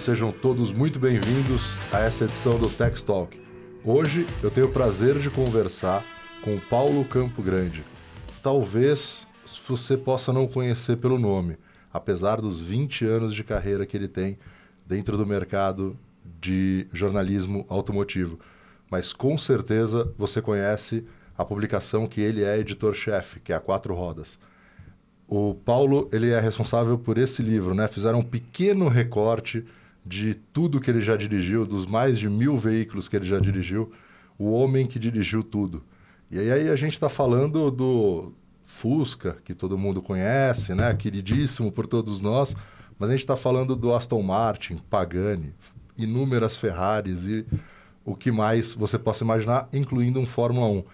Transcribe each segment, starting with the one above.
sejam todos muito bem-vindos a essa edição do Tech Talk. Hoje eu tenho o prazer de conversar com Paulo Campo Grande. Talvez você possa não conhecer pelo nome, apesar dos 20 anos de carreira que ele tem dentro do mercado de jornalismo automotivo. Mas com certeza você conhece a publicação que ele é editor-chefe, que é a Quatro Rodas. O Paulo ele é responsável por esse livro, né? Fizeram um pequeno recorte de tudo que ele já dirigiu, dos mais de mil veículos que ele já dirigiu, o homem que dirigiu tudo. E aí a gente está falando do Fusca, que todo mundo conhece, né? queridíssimo por todos nós, mas a gente está falando do Aston Martin, Pagani, inúmeras Ferraris e o que mais você possa imaginar, incluindo um Fórmula 1.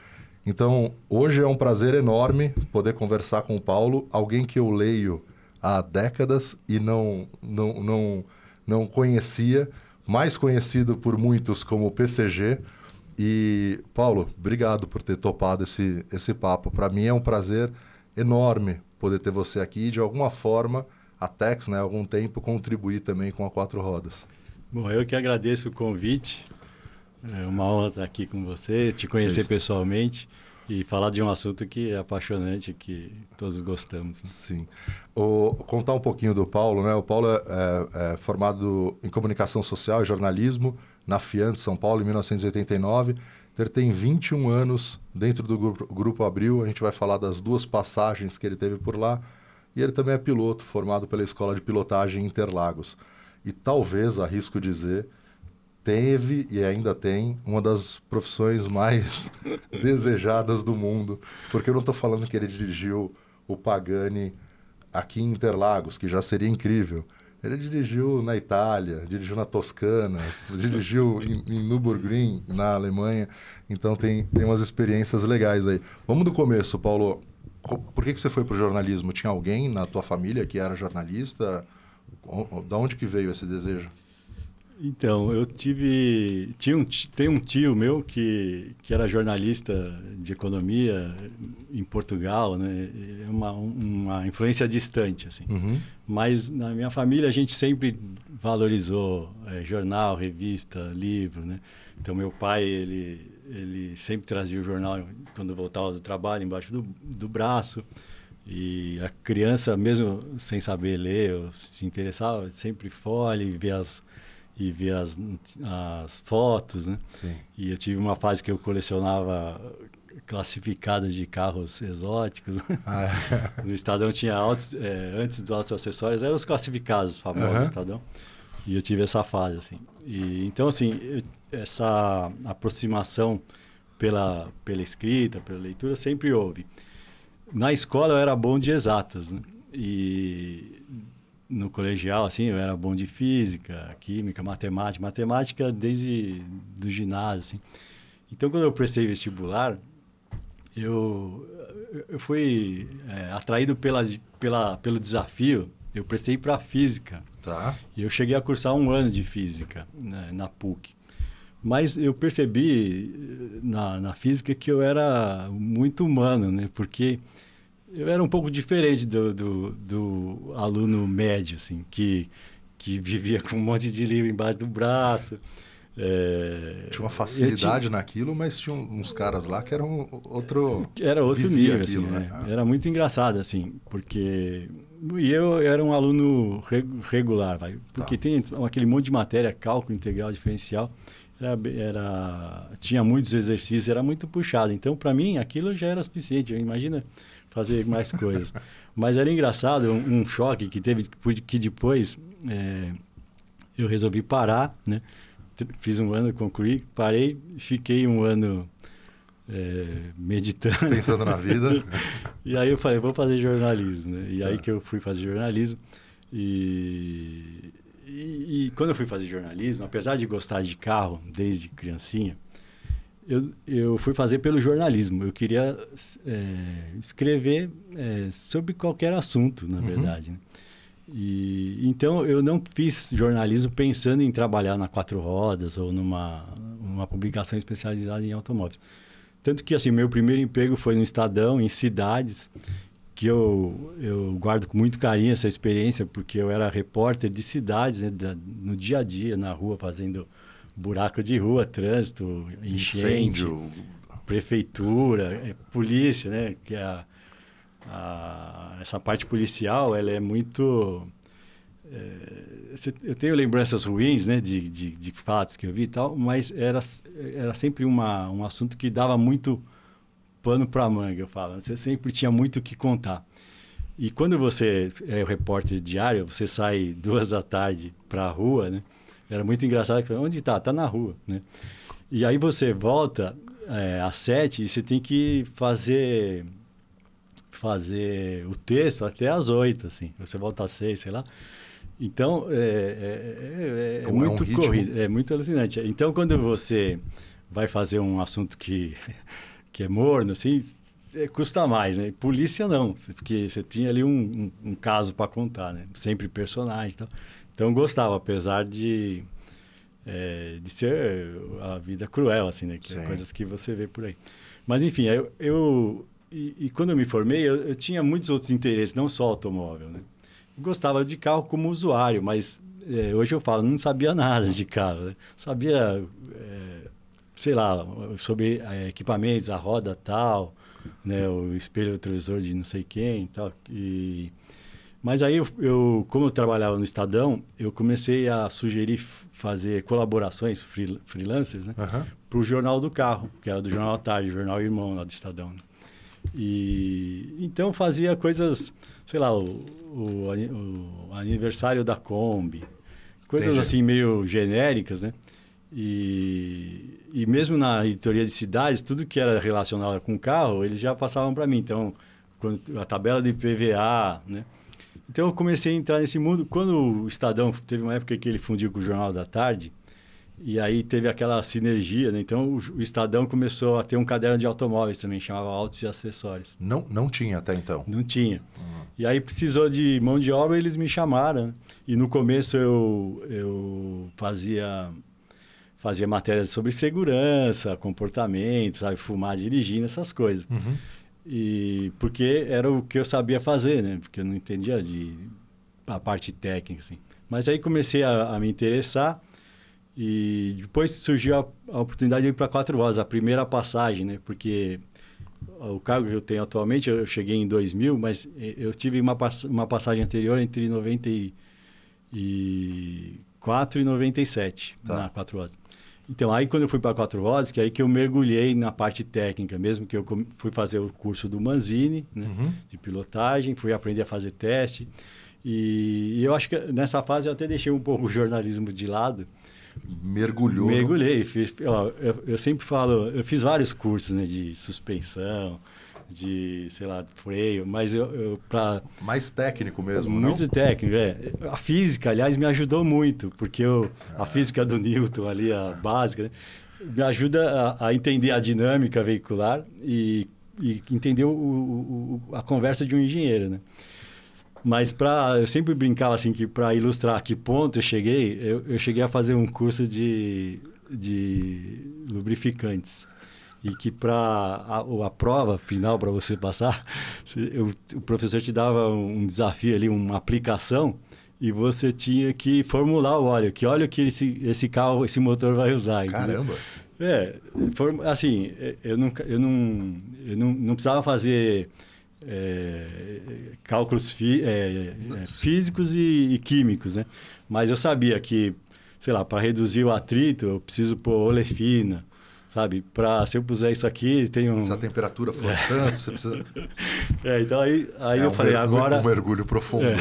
Então, hoje é um prazer enorme poder conversar com o Paulo, alguém que eu leio há décadas e não, não, não, não conhecia, mais conhecido por muitos como PCG. E, Paulo, obrigado por ter topado esse, esse papo. Para mim é um prazer enorme poder ter você aqui e, de alguma forma, a Tex, né, há algum tempo, contribuir também com a Quatro Rodas. Bom, eu que agradeço o convite. É uma honra estar aqui com você, te conhecer Isso. pessoalmente e falar de um assunto que é apaixonante, que todos gostamos. Né? Sim. O, contar um pouquinho do Paulo, né? O Paulo é, é, é formado em comunicação social e jornalismo na FIAN de São Paulo em 1989. Ele tem 21 anos dentro do grupo, grupo Abril. A gente vai falar das duas passagens que ele teve por lá. E ele também é piloto, formado pela Escola de Pilotagem Interlagos. E talvez, arrisco dizer, teve e ainda tem uma das profissões mais desejadas do mundo, porque eu não estou falando que ele dirigiu o Pagani aqui em Interlagos, que já seria incrível. Ele dirigiu na Itália, dirigiu na Toscana, dirigiu em, em Nürburgring, na Alemanha. Então tem, tem umas experiências legais aí. Vamos do começo, Paulo. Por que, que você foi para o jornalismo? Tinha alguém na tua família que era jornalista? Da onde que veio esse desejo? Então, eu tive. Tinha um, tem um tio meu que, que era jornalista de economia em Portugal, né? É uma, uma influência distante, assim. Uhum. Mas na minha família a gente sempre valorizou é, jornal, revista, livro, né? Então, meu pai, ele, ele sempre trazia o jornal quando voltava do trabalho embaixo do, do braço. E a criança, mesmo sem saber ler ou se interessava, sempre folha e vê as e ver as, as fotos, né? Sim. E eu tive uma fase que eu colecionava classificados de carros exóticos. Ah, é. no Estadão tinha autos, é, antes dos autos acessórios, eram os classificados, os famosos uhum. Estadão. E eu tive essa fase, assim. E, então, assim, eu, essa aproximação pela, pela escrita, pela leitura, sempre houve. Na escola eu era bom de exatas, né? E no colegial, assim, eu era bom de física, química, matemática, matemática desde do ginásio, assim. Então, quando eu prestei vestibular, eu, eu fui é, atraído pela, pela, pelo desafio. Eu prestei para física. Tá. E eu cheguei a cursar um ano de física né, na PUC. Mas eu percebi na, na física que eu era muito humano, né? Porque eu era um pouco diferente do, do, do, aluno médio, assim, que, que vivia com um monte de livro embaixo do braço. É, tinha uma facilidade tinha... naquilo, mas tinha uns caras lá que eram outro. Era outro nível, aquilo, assim, né? né? Era muito engraçado, assim, porque. E eu era um aluno regular, vai, porque tá. tem aquele monte de matéria, cálculo integral diferencial. Era, era, tinha muitos exercícios, era muito puxado. Então, para mim, aquilo já era suficiente. Imagina fazer mais coisas. Mas era engraçado, um, um, choque que teve, que depois é, eu resolvi parar, né? Fiz um ano, concluí, parei, fiquei um ano é, meditando. Pensando na vida. e aí eu falei, vou fazer jornalismo, né? E tá. aí que eu fui fazer jornalismo. E, e, e, quando eu fui fazer jornalismo, apesar de gostar de carro desde criancinha, eu, eu fui fazer pelo jornalismo. Eu queria é, escrever é, sobre qualquer assunto, na uhum. verdade. Né? E, então, eu não fiz jornalismo pensando em trabalhar na Quatro Rodas ou numa uma publicação especializada em automóveis. Tanto que, assim, meu primeiro emprego foi no Estadão, em cidades. que eu, eu guardo com muito carinho essa experiência, porque eu era repórter de cidades, né, da, no dia a dia, na rua, fazendo buraco de rua, trânsito, enchente, Incêndio. prefeitura, é, polícia, né? Que é a, a, essa parte policial, ela é muito... É, eu tenho lembranças ruins, né, de, de, de, fatos que eu vi e tal, mas era, era sempre uma, um assunto que dava muito pano para manga, eu falo. Você sempre tinha muito o que contar. E quando você é o repórter diário, você sai duas da tarde para a rua, né? Era muito engraçado. Onde está? Está na rua, né? E aí você volta é, às sete e você tem que fazer fazer o texto até às oito, assim. Você volta às seis, sei lá. Então, é, é, é, é muito um corrido, é muito alucinante. Então, quando você vai fazer um assunto que, que é morno, assim, custa mais, né? Polícia não, porque você tinha ali um, um, um caso para contar, né? Sempre personagem e tal. Então, gostava, apesar de, é, de ser a vida cruel, assim, né? Que é coisas que você vê por aí. Mas, enfim, eu... eu e, e, quando eu me formei, eu, eu, tinha muitos outros interesses, não só automóvel, né? gostava de carro como usuário, mas é, hoje eu falo, não sabia nada de carro. Né? Sabia, é, sei lá, sobre é, equipamentos, a roda tal, né? o espelho o televisor de não sei quem tal. E, mas aí, eu, eu, como eu trabalhava no Estadão, eu comecei a sugerir fazer colaborações free, freelancers né? uhum. para o Jornal do Carro, que era do Jornal à Tarde, Jornal Irmão lá do Estadão. Né? E então fazia coisas, sei lá, o, o, o aniversário da Kombi, coisas Entendi. assim meio genéricas, né? E, e mesmo na editoria de cidades, tudo que era relacionado com carro, eles já passavam para mim. Então, quando, a tabela de PVA, né? Então eu comecei a entrar nesse mundo. Quando o Estadão teve uma época que ele fundiu com o Jornal da Tarde, e aí teve aquela sinergia, né? Então o, o, Estadão começou a ter um caderno de automóveis também, chamava Autos e Acessórios. Não, não tinha até então? Não tinha. Uhum. E aí precisou de mão de obra, eles me chamaram. Né? E no começo eu, eu fazia fazia matérias sobre segurança, comportamento, sabe, fumar dirigindo, essas coisas. Uhum. E porque era o que eu sabia fazer, né? Porque eu não entendia de a parte técnica assim. Mas aí comecei a, a me interessar e depois surgiu a, a oportunidade de ir para Quatro Vozes, a primeira passagem, né? Porque o cargo que eu tenho atualmente, eu cheguei em 2000, mas eu tive uma, uma passagem anterior entre 94 e 97 tá. na Quatro Vozes. Então, aí quando eu fui para Quatro Vozes, que é aí que eu mergulhei na parte técnica mesmo, que eu fui fazer o curso do Manzini, né? Uhum. De pilotagem, fui aprender a fazer teste. E, e eu acho que nessa fase eu até deixei um pouco o jornalismo de lado, mergulhou. Mergulhei. Fiz, ó, eu, eu, sempre falo, eu fiz vários cursos né, de suspensão, de, sei lá, freio, mas eu, eu para mais técnico mesmo, muito não? técnico, é. A física, aliás, me ajudou muito, porque eu, ah. a física do Newton ali, a básica, né, me ajuda a, a, entender a dinâmica veicular e, e entender o, o, a conversa de um engenheiro, né? Mas para eu sempre brincava assim que para ilustrar a que ponto eu cheguei, eu, eu cheguei a fazer um curso de, de lubrificantes e que para a, a, prova final para você passar, eu, o professor te dava um desafio ali, uma aplicação e você tinha que formular o óleo, que óleo que esse, esse carro, esse motor vai usar. Caramba. É, for, assim, eu não, eu não, eu não, não precisava fazer é, cálculos fi, é, é, físicos e, e, químicos, né? Mas eu sabia que, sei lá, para reduzir o atrito, eu preciso pôr olefina, sabe? Para se eu puser isso aqui, tem um... Se a temperatura for é. tanto, você precisa... É, então aí, aí é eu um falei, mergulho, agora... Um mergulho profundo. É.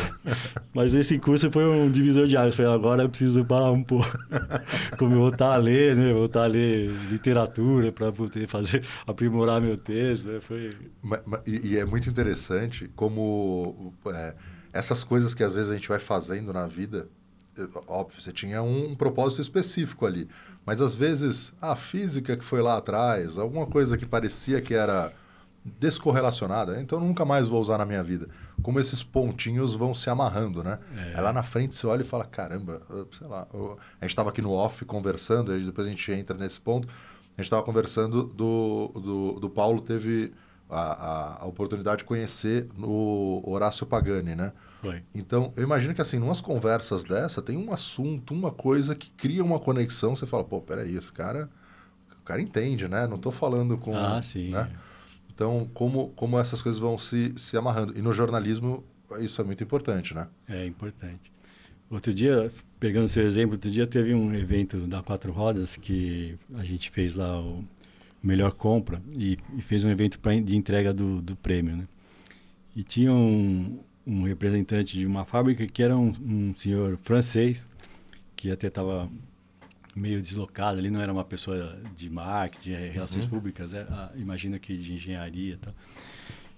Mas esse curso foi um divisor de águas. Eu falei, agora eu preciso parar um pouco. Como eu voltar a ler, né? Voltar a ler literatura para poder fazer, aprimorar meu texto, né? Foi... Mas, mas, e, é muito interessante como é, essas coisas que às vezes a gente vai fazendo na vida, óbvio, você tinha um propósito específico ali. Mas às vezes a física que foi lá atrás, alguma coisa que parecia que era descorrelacionada, então nunca mais vou usar na minha vida. Como esses pontinhos vão se amarrando, né? É. Aí lá na frente você olha e fala, caramba, sei lá. A gente estava aqui no off conversando, e depois a gente entra nesse ponto. A gente estava conversando do, do, do Paulo teve a, a, a, oportunidade de conhecer o Horácio Pagani, né? Foi. Então, eu imagino que assim, numas conversas dessa, tem um assunto, uma coisa que cria uma conexão, você fala, pô, peraí, esse cara, o cara entende, né? Não estou falando com... Ah, sim. Né? Então, como, como essas coisas vão se, se amarrando. E no jornalismo, isso é muito importante, né? É importante. Outro dia, pegando seu exemplo, outro dia teve um evento da Quatro Rodas que a gente fez lá o Melhor Compra e, e fez um evento pra, de entrega do, do prêmio, né? E tinha um, um representante de uma fábrica que era um, um senhor francês, que até estava meio deslocado, ele não era uma pessoa de marketing, de relações uhum. públicas, era, é, imagina que de engenharia e tal.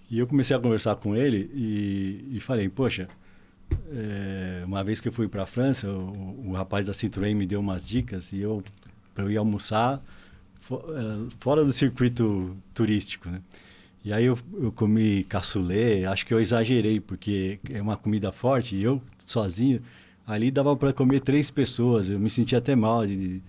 E eu comecei a conversar com ele e, e falei, poxa, é, uma vez que eu fui para a França, o, o, rapaz da Citroën me deu umas dicas e eu para eu ir almoçar fora do circuito turístico, né? E aí eu, eu comi cassoulet, acho que eu exagerei porque é uma comida forte e eu sozinho ali dava para comer três pessoas, eu me sentia até mal de,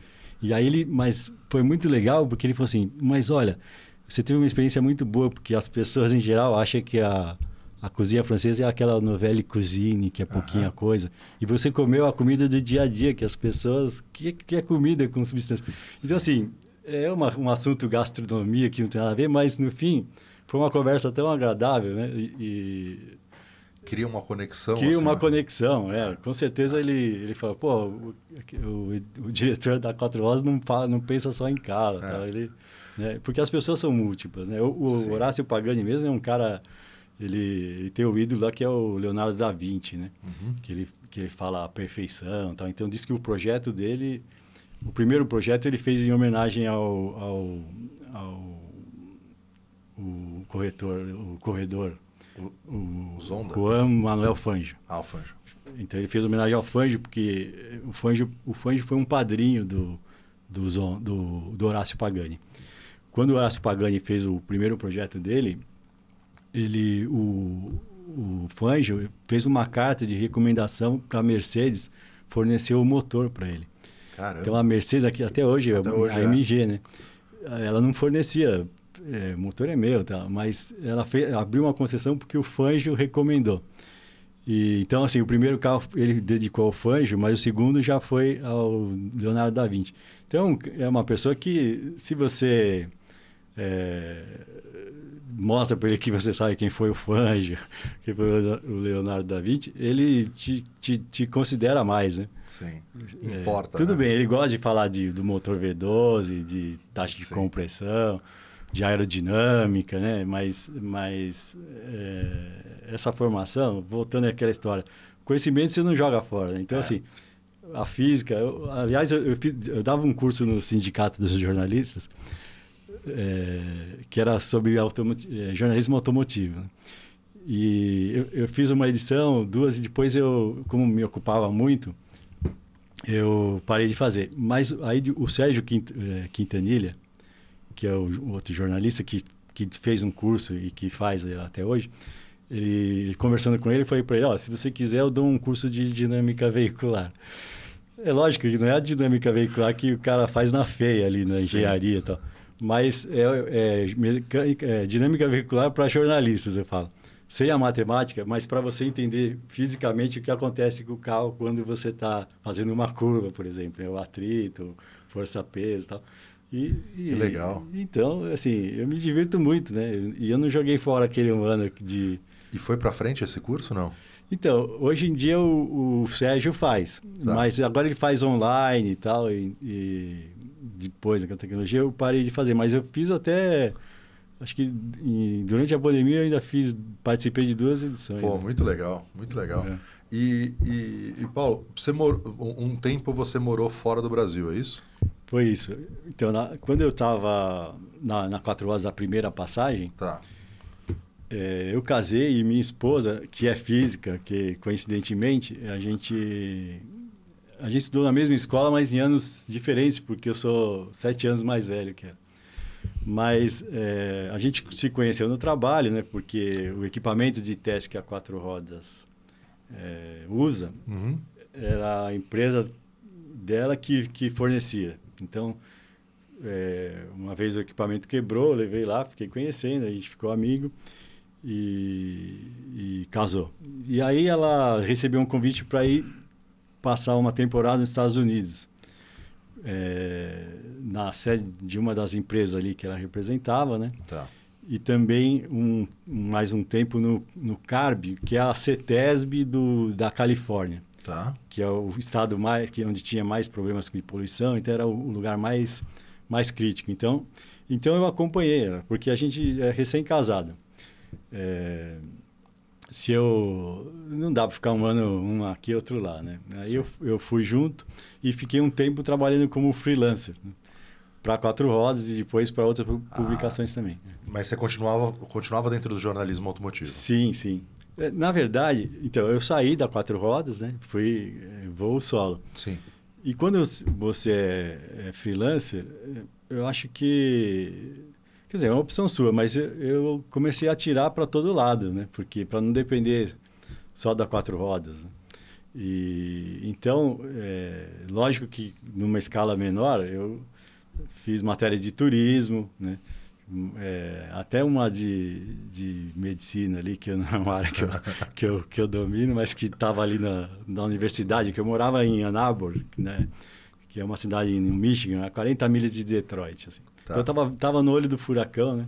e aí ele, mas foi muito legal porque ele falou assim, mas olha, você teve uma experiência muito boa porque as pessoas em geral acham que a a cozinha francesa é aquela novela cuisine, que é pouquinha uhum. coisa. E você comeu a comida do dia a dia, que as pessoas... Que, que é comida com substância. Então, assim, é uma, um assunto gastronomia que não tem nada a ver, mas, no fim, foi uma conversa tão agradável, né? E... e... Cria uma conexão. Cria assim, uma né? conexão, é. Com certeza ele, ele fala, pô, o, o, o diretor da Quatro Rosas não, fala, não pensa só em cara, é. tá? Ele, né? Porque as pessoas são múltiplas, né? O, o Horácio Pagani mesmo é um cara ele, ele, tem o ídolo lá que é o Leonardo da Vinci, né? Uhum. Que, ele, que ele fala a perfeição tal. Então, diz que o projeto dele... O primeiro projeto ele fez em homenagem ao, ao, ao o corretor, o corredor, o, o Zonda? Juan Manuel Fangio. Ah, o Fangio. Então ele fez homenagem ao Fangio porque o Fangio, o Fangio foi um padrinho do, do, do, do Horácio Pagani. Quando o Horácio Pagani fez o primeiro projeto dele, ele, o, o Fangio fez uma carta de recomendação para a Mercedes fornecer o motor para ele. Caramba. Então a Mercedes aqui até hoje, até hoje a é. MG, né? Ela não fornecia, é, motor é meu, tá? Mas ela fez, abriu uma concessão porque o Fangio recomendou. E, então, assim, o primeiro carro ele dedicou ao Fangio, mas o segundo já foi ao Leonardo da Vinci. Então, é uma pessoa que, se você é, mostra para ele que você sabe quem foi o Fangio, quem foi o Leonardo da Vinci, ele te, te, te considera mais, né? Sim, é, importa. É, tudo né? bem, ele gosta de falar de, do motor V12, de taxa de Sim. compressão, de aerodinâmica, né? Mas, mas é, essa formação, voltando àquela história, conhecimento você não joga fora. Né? Então, é. assim, a física... Eu, aliás, eu, eu, eu dava um curso no Sindicato dos Jornalistas é, que era sobre é, jornalismo automotivo. E eu, eu, fiz uma edição, duas, e depois eu, como me ocupava muito, eu parei de fazer. Mas aí o Sérgio é, Quintanilha, que é o outro jornalista que, que fez um curso e que faz até hoje, ele conversando com ele, foi para ele, ó, oh, se você quiser eu dou um curso de dinâmica veicular. É lógico que não é a dinâmica veicular que o cara faz na feia ali, na Sim. engenharia e tal mas é, é, é dinâmica veicular para jornalistas, eu falo. Sem a matemática, mas para você entender fisicamente o que acontece com o carro quando você está fazendo uma curva, por exemplo, né? o atrito, força-peso e tal. E, que legal. E, então, assim, eu me divirto muito, né? E eu não joguei fora aquele um ano de... E foi para frente esse curso, não? Então, hoje em dia o, o Sérgio faz, tá. mas agora ele faz online e tal, e, e depois da tecnologia eu parei de fazer, mas eu fiz até acho que em, durante a pandemia eu ainda fiz participei de duas edições. Pô, né? muito legal, muito legal. É. E, e, e, Paulo, você mor... um tempo você morou fora do Brasil, é isso? Foi isso. Então, na, quando eu estava na, na quatro horas da primeira passagem, tá. É, eu casei e minha esposa, que é física, que coincidentemente a gente a gente estudou na mesma escola, mas em anos diferentes, porque eu sou sete anos mais velho que ela. Mas é, a gente se conheceu no trabalho, né? Porque o equipamento de teste que a Quatro Rodas é, usa uhum. era a empresa dela que, que fornecia. Então, é, uma vez o equipamento quebrou, levei lá, fiquei conhecendo, a gente ficou amigo e, e casou. E aí ela recebeu um convite para ir passar uma temporada nos Estados Unidos. É, na sede de uma das empresas ali que ela representava, né? Tá. E também um, mais um tempo no, no CARB, que é a CETESB do, da Califórnia. Tá. Que é o estado mais, que onde tinha mais problemas com poluição, então era o lugar mais, mais crítico. Então, então eu acompanhei ela, porque a gente é recém-casado. É, se eu não dá para ficar um ano um aqui outro lá né? Aí eu, eu fui junto e fiquei um tempo trabalhando como freelancer né? para quatro rodas e depois para outras publicações ah, também. Mas você continuava continuava dentro do jornalismo automotivo? Sim sim. É, na verdade então eu saí da quatro rodas né? Fui é, voo solo. Sim. E quando você é, é freelancer eu acho que Quer dizer, é uma opção sua, mas eu, comecei a tirar para todo lado, né? Porque para não depender só da quatro rodas. Né? E então, é, lógico que numa escala menor, eu fiz matéria de turismo, né? É, até uma de, de medicina ali, que não é uma área que eu, que eu, que eu domino, mas que estava ali na, na universidade, que eu morava em Ann Arbor, né? que é uma cidade no Michigan, a 40 milhas de Detroit. Assim. Tá. Então, eu tava, tava no olho do furacão, né?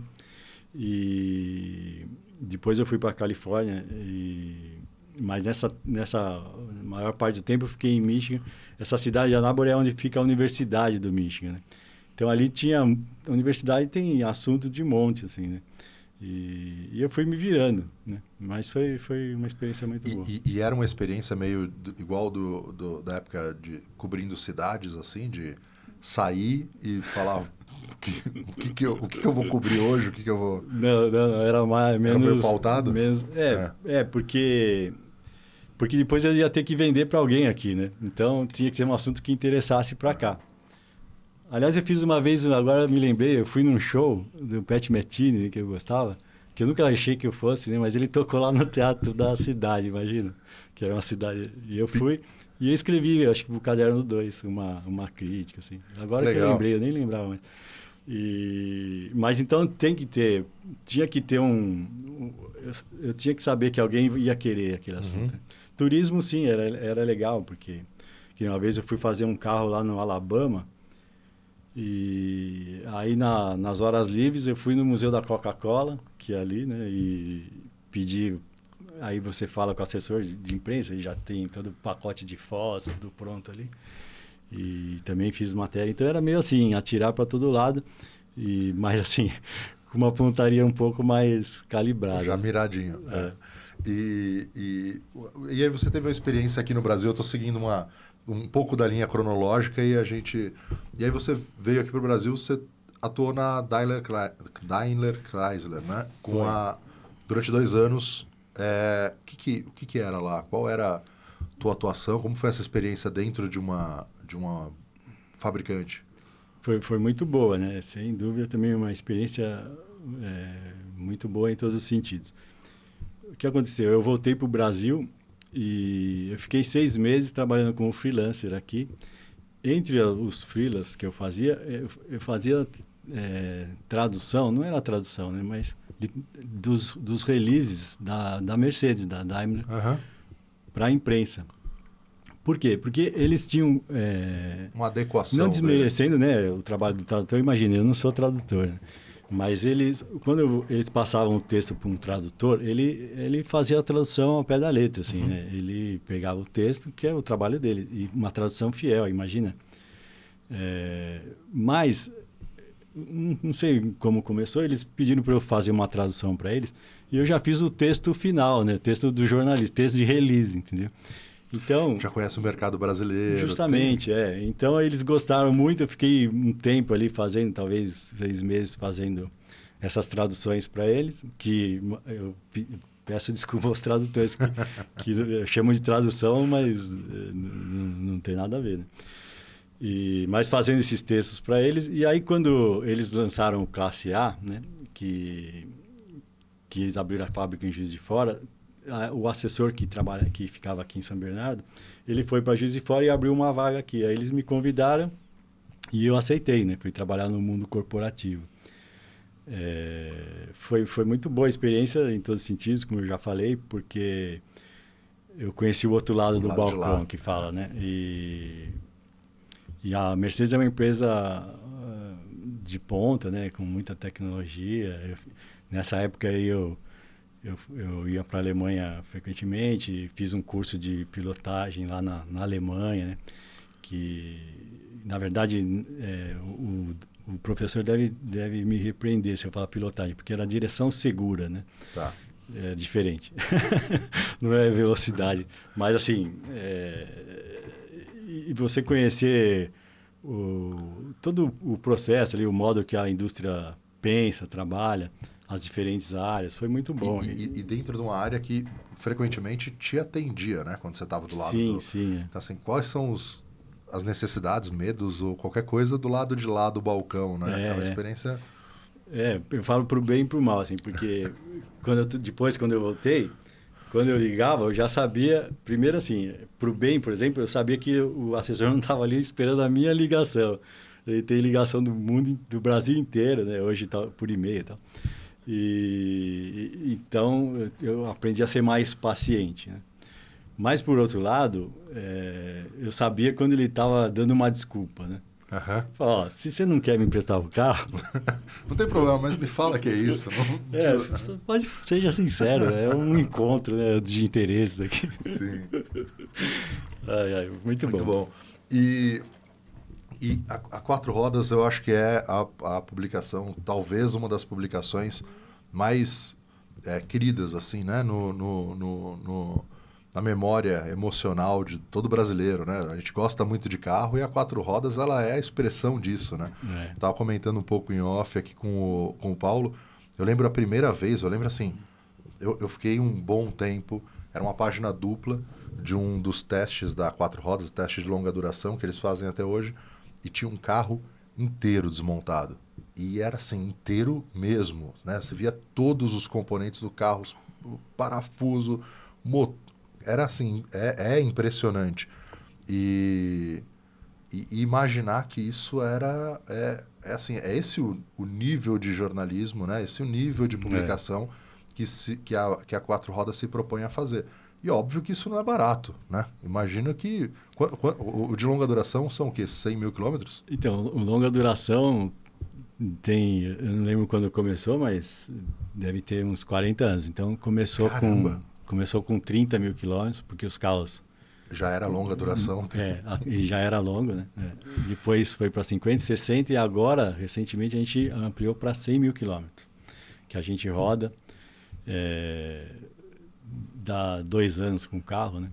E depois eu fui para Califórnia e mas nessa nessa maior parte do tempo eu fiquei em Michigan. Essa cidade de Ann Arbor é onde fica a Universidade do Michigan, né? Então ali tinha a universidade tem assunto de monte assim, né? E, e, eu fui me virando, né? Mas foi, foi uma experiência muito boa. E, e era uma experiência meio do, igual do, do, da época de cobrindo cidades, assim, de sair e falar que, o, que, que, eu, o que, que eu vou cobrir hoje, o que, que eu vou... Não, não, era mais, menos... Era meio pautado? Menos, é, é, é, porque... Porque depois eu ia ter que vender para alguém aqui, né? Então, tinha que ser um assunto que interessasse para cá. Aliás, eu fiz uma vez, agora me lembrei, eu fui num show do Pat Metini, que eu gostava, que eu nunca achei que eu fosse, né? Mas ele tocou lá no teatro da cidade, imagina. Que era uma cidade. E eu fui, e eu escrevi, acho que no Caderno 2, uma, uma crítica, assim. Agora Legal. que eu lembrei, eu nem lembrava mais. E, mas então tem que ter, tinha que ter um, um eu, eu, tinha que saber que alguém ia querer aquele uhum. assunto. Uhum. Turismo, sim, era, era legal, porque que uma vez eu fui fazer um carro lá no Alabama, e aí na, nas horas livres eu fui no Museu da Coca-Cola, que é ali, né? E pedi. Aí você fala com o assessor de, de imprensa, e já tem todo o pacote de fotos, tudo pronto ali. E também fiz matéria. Então era meio assim, atirar para todo lado. E, mas assim, com uma pontaria um pouco mais calibrada. Já miradinho. É. É. E, e, e aí você teve uma experiência aqui no Brasil, eu estou seguindo uma um pouco da linha cronológica e a gente. E aí você veio aqui para o Brasil, você atuou na Daimler, Daimler Chrysler, né? Com Foi. a durante dois anos. É, que que, o que, que era lá? Qual era a tua atuação? Como foi essa experiência dentro de uma de uma fabricante? Foi, foi muito boa, né? Sem dúvida também uma experiência é, muito boa em todos os sentidos. O que aconteceu? Eu voltei para o Brasil e eu fiquei seis meses trabalhando como freelancer aqui. Entre os freelas que eu fazia, eu, eu fazia é, tradução, não era tradução, né? Mas de, dos, dos releases da, da Mercedes, da Daimler, uhum. para a imprensa. Por quê? Porque eles tinham... É, Uma adequação. Não desmerecendo né, o trabalho do tradutor, imagina, eu não sou tradutor, né? Mas eles, quando eu, eles passavam o texto para um tradutor, ele, ele fazia a tradução ao pé da letra, assim, uhum. né? Ele pegava o texto, que é o trabalho dele, e uma tradução fiel, imagina. É, mas, não sei como começou, eles pediram para eu fazer uma tradução para eles, e eu já fiz o texto final, né? O texto do jornalista, texto de release, entendeu? Então, já conhece o mercado brasileiro. Justamente, tem... é. Então eles gostaram muito. Eu fiquei um tempo ali fazendo, talvez seis meses fazendo essas traduções para eles, que eu peço desculpa aos tradutores que, que chamam de tradução, mas eh, não, não tem nada a ver. Né? E, mas fazendo esses textos para eles. E aí quando eles lançaram o Classe A, né, que que eles abriram a fábrica em Juiz de Fora, o assessor que trabalha que ficava aqui em São Bernardo, ele foi para Juiz de Fora e abriu uma vaga aqui. Aí eles me convidaram E eu aceitei, né? Fui trabalhar no mundo corporativo. É, foi, foi muito boa a experiência em todos os sentidos, como eu já falei, porque eu conheci o outro lado o do lado balcão que fala, né? E, e a Mercedes é uma empresa ah, de ponta, né? Com muita tecnologia. Eu, nessa época aí eu, eu, eu ia para a Alemanha frequentemente, fiz um curso de pilotagem lá na, na Alemanha, né? Que, na verdade, é, o, o professor deve, deve me repreender se eu falar pilotagem, porque era direção segura, né? Tá. É diferente. não é velocidade. Mas, assim, é... e você conhecer o, todo o processo ali, o modo que a indústria pensa, trabalha, as diferentes áreas, foi muito bom. E, e, e dentro de uma área que frequentemente te atendia, né? Quando você estava do lado sim, do... Sim, é. Então, assim, quais são os, as necessidades, medos ou qualquer coisa do lado de lá do balcão, né? É, é uma experiência... É, eu falo pro bem e pro mal, assim, porque quando eu, depois, quando eu voltei, quando eu ligava, eu já sabia, primeiro assim, pro bem, por exemplo, eu sabia que o assessor não estava ali esperando a minha ligação. Ele tem ligação do mundo, do Brasil inteiro, né? Hoje tá por e-mail e tal. E, então, eu aprendi a ser mais paciente, né? Mas, por outro lado, é, eu sabia quando ele estava dando uma desculpa, né? Uhum. Fala, se você não quer me emprestar o carro... não tem problema, mas me fala que é isso. É, pode, seja sincero, é um encontro né, de interesses aqui. Sim. Ai, ai, muito, muito bom. bom. E, e a, a, Quatro Rodas eu acho que é a, a publicação, talvez uma das publicações mais é, queridas, assim, né? no, no, no, no na memória emocional de todo brasileiro, né? A gente gosta muito de carro e a quatro rodas ela é a expressão disso, né? É. Tava comentando um pouco em off aqui com o, com o Paulo. Eu lembro a primeira vez, eu lembro assim, eu, eu fiquei um bom tempo, era uma página dupla de um dos testes da quatro rodas, o teste de longa duração que eles fazem até hoje, e tinha um carro inteiro desmontado. E era assim, inteiro mesmo, né? Você via todos os componentes do carro, o parafuso, motor, era assim, é, é impressionante. E, e, imaginar que isso era, é, é assim, é esse o, o, nível de jornalismo, né? Esse o nível de publicação é. que, se, que, a, que a Quatro Rodas se propõe a fazer. E óbvio que isso não é barato, né? Imagina que... O de longa duração são o quê? 100 mil quilômetros? Então, o longa duração tem... Eu não lembro quando começou, mas deve ter uns 40 anos. Então, começou Caramba. com Começou com 30 mil quilômetros, porque os carros... Já era longa duração. É, e já era longo, né? É. Depois foi para 50, 60 e agora, recentemente, a gente ampliou para 100 mil quilômetros. Que a gente roda, é, dá dois anos com o carro, né?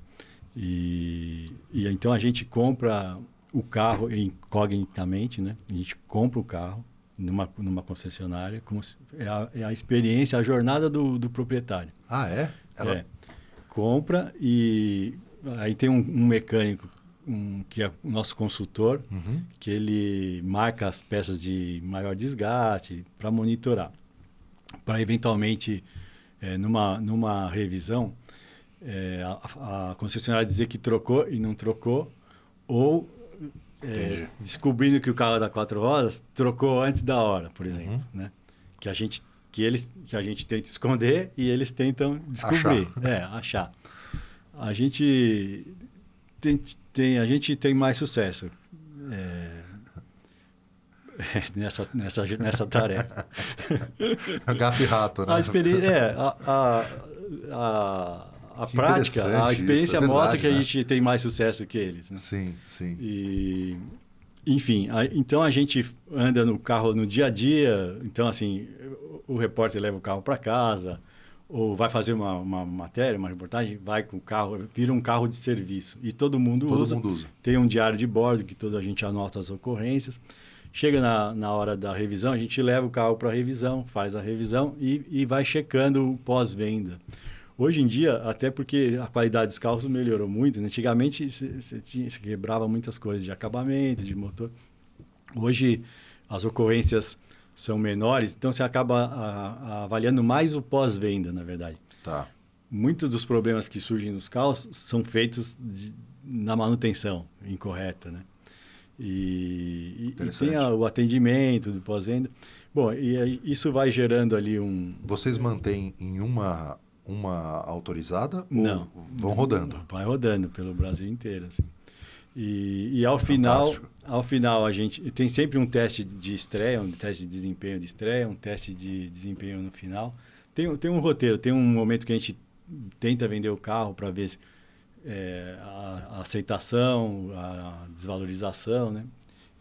E, e então a gente compra o carro incognitamente, né? A gente compra o carro numa, numa concessionária, se, é, a, é a experiência, a jornada do, do proprietário. Ah, é? Ela... É. Compra e aí tem um, um mecânico um, que é o nosso consultor, uhum. que ele marca as peças de maior desgaste para monitorar. Para eventualmente, é, numa, numa revisão, é, a, a, concessionária dizer que trocou e não trocou, ou é, descobrindo que o carro é da quatro rodas trocou antes da hora, por exemplo. Uhum. Né? Que a gente que eles que a gente tenta esconder e eles tentam descobrir, achar. é, achar. A gente tem, tem a gente tem mais sucesso é, nessa nessa nessa tarefa. É gato e rato, né? A experiência, é, a, a, a a que prática, a experiência é mostra verdade, que a né? gente tem mais sucesso que eles. Né? Sim, sim. E, enfim, a, então a gente anda no carro no dia a dia. Então, assim, o repórter leva o carro para casa, ou vai fazer uma, uma, matéria, uma reportagem, vai com o carro, vira um carro de serviço. E todo mundo todo usa. Mundo usa. Tem um diário de bordo que toda a gente anota as ocorrências. Chega na, na hora da revisão, a gente leva o carro para revisão, faz a revisão e, e vai checando o pós-venda. Hoje em dia, até porque a qualidade dos carros melhorou muito, né? antigamente você quebrava muitas coisas de acabamento, de motor. Hoje as ocorrências são menores, então você acaba a, a, avaliando mais o pós-venda, na verdade. Tá. Muitos dos problemas que surgem nos carros são feitos de, na manutenção incorreta, né? E, e, tem a, o atendimento do pós-venda. Bom, e isso vai gerando ali um. Vocês mantêm em uma uma autorizada? Não. vão rodando? Vai rodando pelo Brasil inteiro, assim. E, e ao final, ao final a gente tem sempre um teste de estreia, um teste de desempenho de estreia, um teste de desempenho no final. Tem, tem um roteiro, tem um momento que a gente tenta vender o carro para ver é, a, a, aceitação, a desvalorização, né?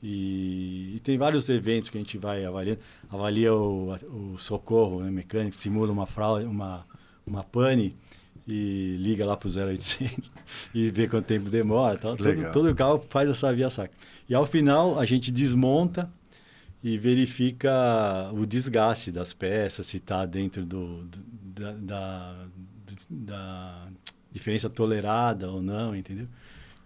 E, e, tem vários eventos que a gente vai avaliando. Avalia o, o socorro né, mecânico, simula uma fraude, uma, uma pane e liga lá para o 0800 e vê quanto tempo demora. Tal. Todo, todo carro faz essa via saca. E ao final a gente desmonta e verifica o desgaste das peças, se está dentro do, do da, da, da, diferença tolerada ou não, entendeu?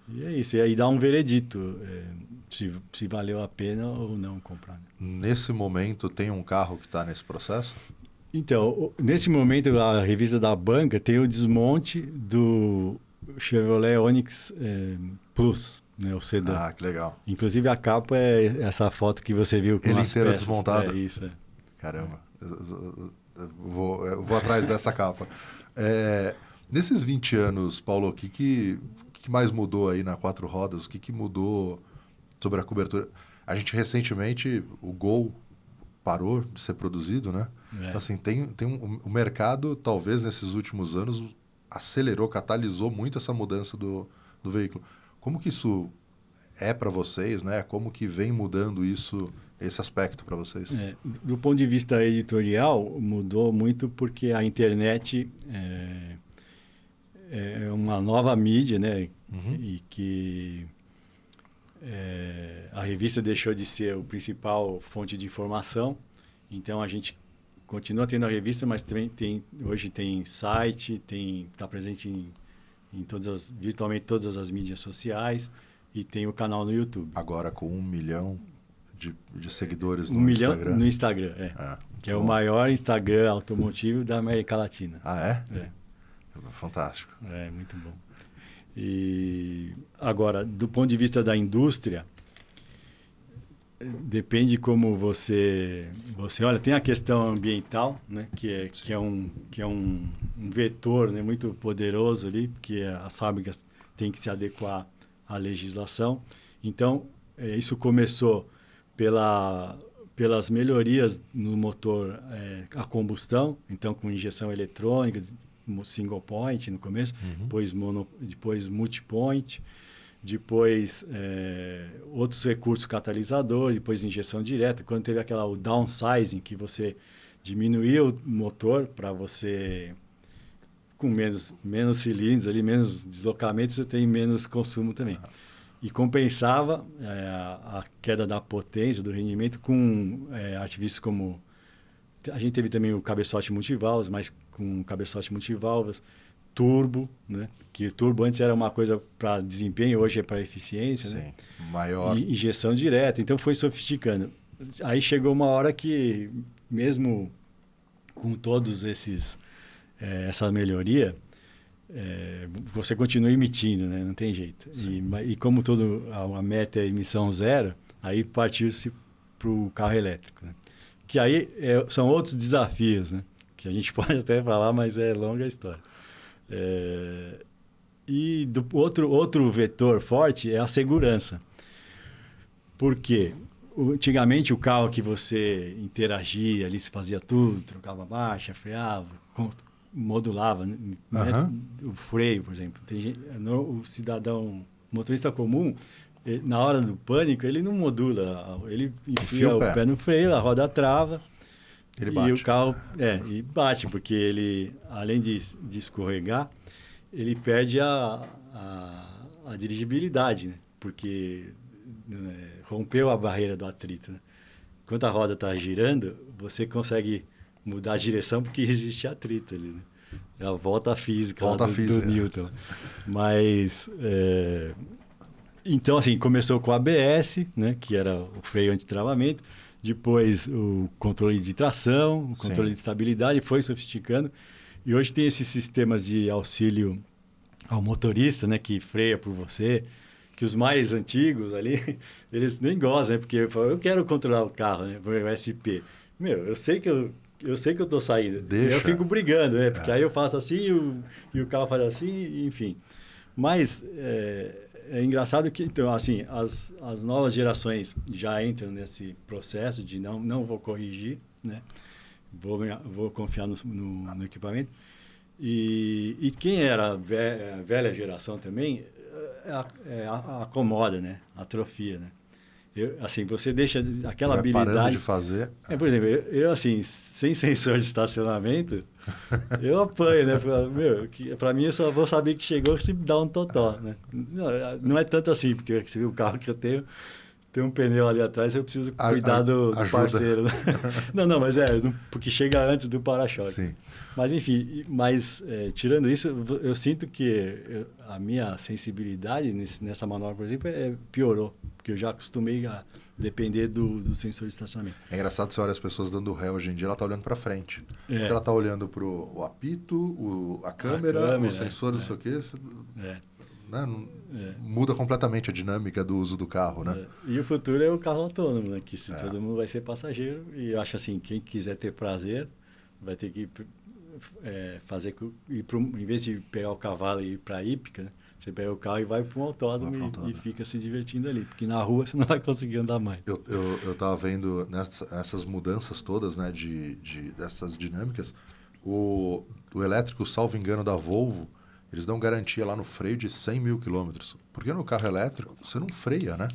E é isso. E aí dá um veredito é, se, se valeu a pena ou não comprar. Nesse momento, tem um carro que está nesse processo? Então, nesse momento, a revista da banca tem o desmonte do Chevrolet Onix é, Plus, né, o sedã. Ah, que legal. Inclusive, a capa é essa foto que você viu com Ele as inteira peças. desmontada? É isso, é. Caramba. Eu, eu vou, eu vou atrás dessa capa. É, nesses 20 anos, Paulo, o que, que, que mais mudou aí na Quatro Rodas? O que, que mudou sobre a cobertura? A gente recentemente, o Gol parou de ser produzido, né? É. Então, assim, tem, tem um, o mercado, talvez nesses últimos anos, acelerou, catalisou muito essa mudança do, do veículo. Como que isso é para vocês, né? Como que vem mudando isso, esse aspecto para vocês? É, do ponto de vista editorial, mudou muito porque a internet é, é uma nova mídia, né? Uhum. E que é, a revista deixou de ser o principal fonte de informação, então a gente continua tendo a revista, mas também tem hoje tem site, tem está presente em, em todas as, virtualmente todas as mídias sociais e tem o canal no YouTube. Agora com um milhão de, de seguidores no um milhão Instagram. no Instagram, é, é que é o maior Instagram automotivo da América Latina. Ah é? É. Fantástico. É muito bom. E agora, do ponto de vista da indústria, depende como você você olha. Tem a questão ambiental, né, que é que é um que é um, um vetor, né, muito poderoso ali, que as fábricas têm que se adequar à legislação. Então, é, isso começou pela pelas melhorias no motor é, a combustão, então com injeção eletrônica, single point no começo, uhum. depois, mono, depois multipoint, depois é, outros recursos catalisador, depois injeção direta. Quando teve aquela o downsizing, que você diminuía o motor para você com menos, menos cilindros, ali, menos deslocamentos, você tem menos consumo também. Ah. E compensava é, a queda da potência, do rendimento, com é, artifícios como a gente teve também o cabeçote multiválvulas, mas com cabeçote multiválvulas, turbo, né? Que o turbo antes era uma coisa para desempenho, hoje é para eficiência, Sim, né? maior. E injeção direta, então foi sofisticando. Aí chegou uma hora que mesmo com todos esses é, essa melhoria, é, você continua emitindo, né? Não tem jeito. E, e, como todo a, a meta é emissão zero, aí partiu-se para o carro elétrico. Né? que aí é, são outros desafios, né? Que a gente pode até falar, mas é longa a história. É, e do outro, outro vetor forte é a segurança. Por quê? Antigamente, o carro que você interagia ali, se fazia tudo, trocava marcha, freava, modulava né? uhum. o freio, por exemplo. Tem, o cidadão motorista comum ele, na hora do pânico, ele não modula. Ele enfia, enfia o, pé. o, pé. no freio, a roda trava. Ele bate. E o carro. É, e bate, porque ele, além de, de escorregar, ele perde a, a, a dirigibilidade, né? Porque né, rompeu a barreira do atrito. Né? Enquanto a roda está girando, você consegue mudar a direção porque existe atrito ali, né? É a volta física volta do, física. do Newton. Mas é, então, assim, começou com o ABS, né, que era o freio antitravamento, depois o controle de tração, o controle Sim. de estabilidade, foi sofisticando. E hoje tem esses sistemas de auxílio ao motorista, né, que freia por você, que os mais antigos ali, eles nem gostam, né? Porque eu quero controlar o carro, né? Por SP. Meu, eu sei que eu, eu sei que eu tô saindo. Deixa. Eu fico brigando, né? Porque é. aí eu faço assim e o, e o carro faz assim, enfim. Mas é, é, engraçado que, então, assim, as, as novas gerações já entram nesse processo de não, não vou corrigir, né? Vou, vou confiar no, no, no equipamento. E, e quem era a velha, velha geração também, é, é, acomoda, né? Atrofia, né? Eu, assim, você deixa aquela você habilidade. de fazer. É, por exemplo, eu, eu, assim, sem sensor de estacionamento, eu apanho, né? Meu, que, pra mim eu só vou saber que chegou se dá um totó, né? Não, não é tanto assim, porque se o carro que eu tenho tem um pneu ali atrás, eu preciso cuidar a, do, do parceiro. Né? não, não, mas é, porque chega antes do para-choque. Sim. Mas, enfim, mas é, tirando isso, eu sinto que eu, a minha sensibilidade nesse, nessa manobra, por exemplo, é, piorou, porque eu já acostumei a depender do, do sensor de estacionamento. É engraçado você olha as pessoas dando ré hoje em dia, ela está olhando para frente. É. Ela está olhando para o apito, o, a, câmera, a câmera, o sensor, é, não sei o quê. Você, é né? É. Muda completamente a dinâmica do uso do carro, né? É. E o futuro é o carro autônomo, né? Que se é. todo mundo vai ser passageiro. E eu acho assim, quem quiser ter prazer, vai ter que é, fazer... Ir pro, em vez de pegar o cavalo e ir para a hípica, né? Você pega o carro e vai para um autódromo, e, e, fica se divertindo ali. Porque na rua você não vai conseguir andar mais. Eu, eu, eu tava vendo nessa, essas mudanças todas, né? De, de, dessas dinâmicas. O, o elétrico, salvo engano, da Volvo eles dão garantia lá no freio de 100 mil quilômetros. Porque no carro elétrico, você não freia, né?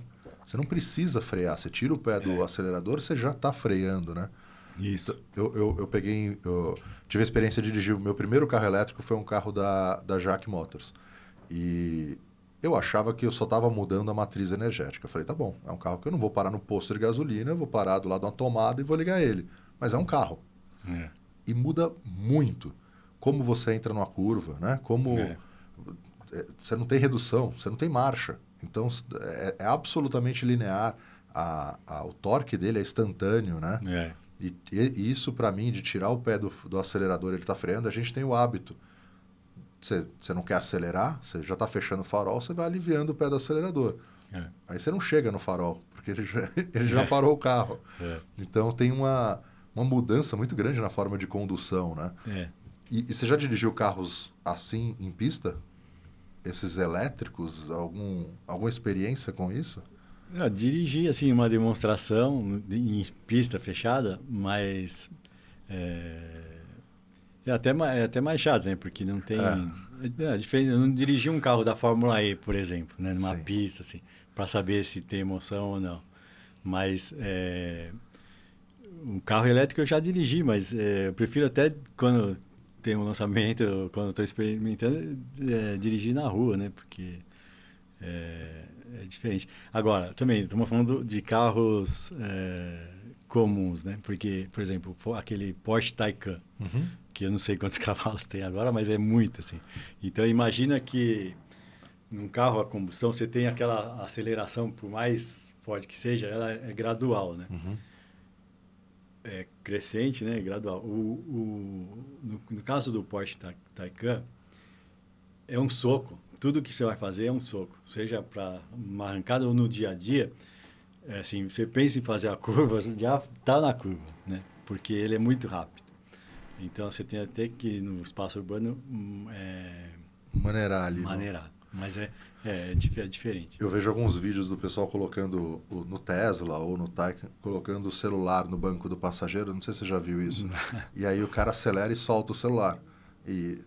Você não precisa frear. Você tira o pé do é. acelerador, você já está freando, né? Isso. Então, eu, eu, eu peguei... Eu tive a experiência de dirigir... O meu primeiro carro elétrico foi um carro da, da Jack Motors. E eu achava que eu só estava mudando a matriz energética. Eu falei, tá bom, é um carro que eu não vou parar no posto de gasolina, eu vou parar do lado de uma tomada e vou ligar ele. Mas é um carro. É. E muda muito como você entra numa curva, né? Como é. é. você não tem redução, você não tem marcha. Então é, é absolutamente linear. A, a, o torque dele é instantâneo, né? É. E, e, isso para mim de tirar o pé do, do acelerador, ele está freando, a gente tem o hábito. Você, você não quer acelerar, você já está fechando o farol, você vai aliviando o pé do acelerador. É. Aí você não chega no farol, porque ele já, ele já é. parou o carro. É. Então tem uma, uma mudança muito grande na forma de condução, né? É. E, e, você já dirigiu carros assim em pista? Esses elétricos? Algum, alguma experiência com isso? Eu dirigi assim uma demonstração em pista fechada, mas é, é até, é até mais chato, né? Porque não tem... É. É, diferente, eu não dirigi um carro da Fórmula E, por exemplo, né? numa Sim. pista, assim, para saber se tem emoção ou não. Mas é, um carro elétrico eu já dirigi, mas é, eu prefiro até quando tem um lançamento, quando estou experimentando, é, dirigir na rua, né? Porque é, é diferente. Agora, também, estamos falando de carros é, comuns, né? Porque, por exemplo, aquele Porsche Taycan, uhum. Que eu não sei quantos cavalos tem agora, mas é muito, assim. Então, imagina que num carro a combustão você tem aquela aceleração, por mais forte que seja, ela é gradual, né? Uhum é, crescente, né, gradual. O, o, no, no caso do Porsche Taycan, é um soco. Tudo que você vai fazer é um soco. Seja para uma arrancada ou no dia a dia, é assim, você pensa em fazer a curva, já está na curva, né? Porque ele é muito rápido. Então, você tem até que, no espaço urbano, hum, é, maneirar ali. Né? Maneirar. Mas é, é, é, diferente. Eu vejo alguns vídeos do pessoal colocando no Tesla ou no Taycan, colocando o celular no banco do passageiro. Não sei se você já viu isso. e aí o cara acelera e solta o celular. E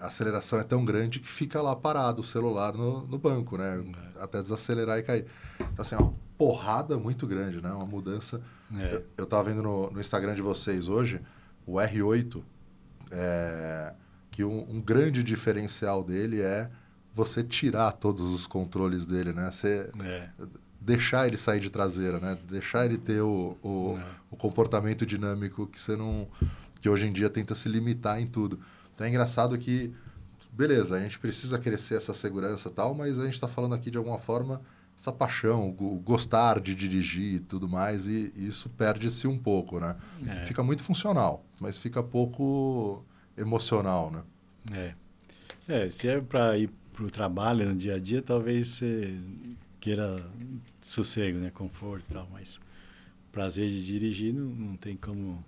a aceleração é tão grande que fica lá parado o celular no, no banco, né? É. Até desacelerar e cair. Então, assim, é uma porrada muito grande, né? Uma mudança. É. Eu, eu tava vendo no, no Instagram de vocês hoje, o R8, é, que um, um grande diferencial dele é você tirar todos os controles dele, né? Você é. deixar ele sair de traseira, né? Deixar ele ter o, o, é. o, comportamento dinâmico que você não que hoje em dia tenta se limitar em tudo. Então é engraçado que beleza, a gente precisa crescer essa segurança tal, mas a gente está falando aqui de alguma forma essa paixão, o gostar de dirigir e tudo mais, e, e isso perde-se um pouco, né? É. Fica muito funcional, mas fica pouco emocional, né? É. É, se é para ir para o trabalho no dia a dia, talvez você queira sossego, né? Conforto e tal, mas prazer de dirigir não, não tem como...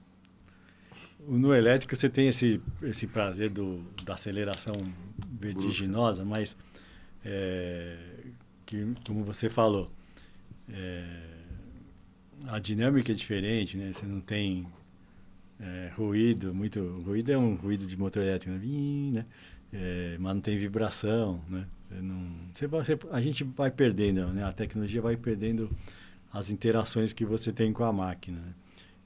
No elétrico você tem esse, esse prazer do, da aceleração vertiginosa, mas é, que, como você falou, é, a dinâmica é diferente, né? Você não tem é, ruído, muito ruído é um ruído de motor elétrico, né? É, mas não tem vibração, né? Não, você, você, a gente vai perdendo, né? A tecnologia vai perdendo as interações que você tem com a máquina. Né?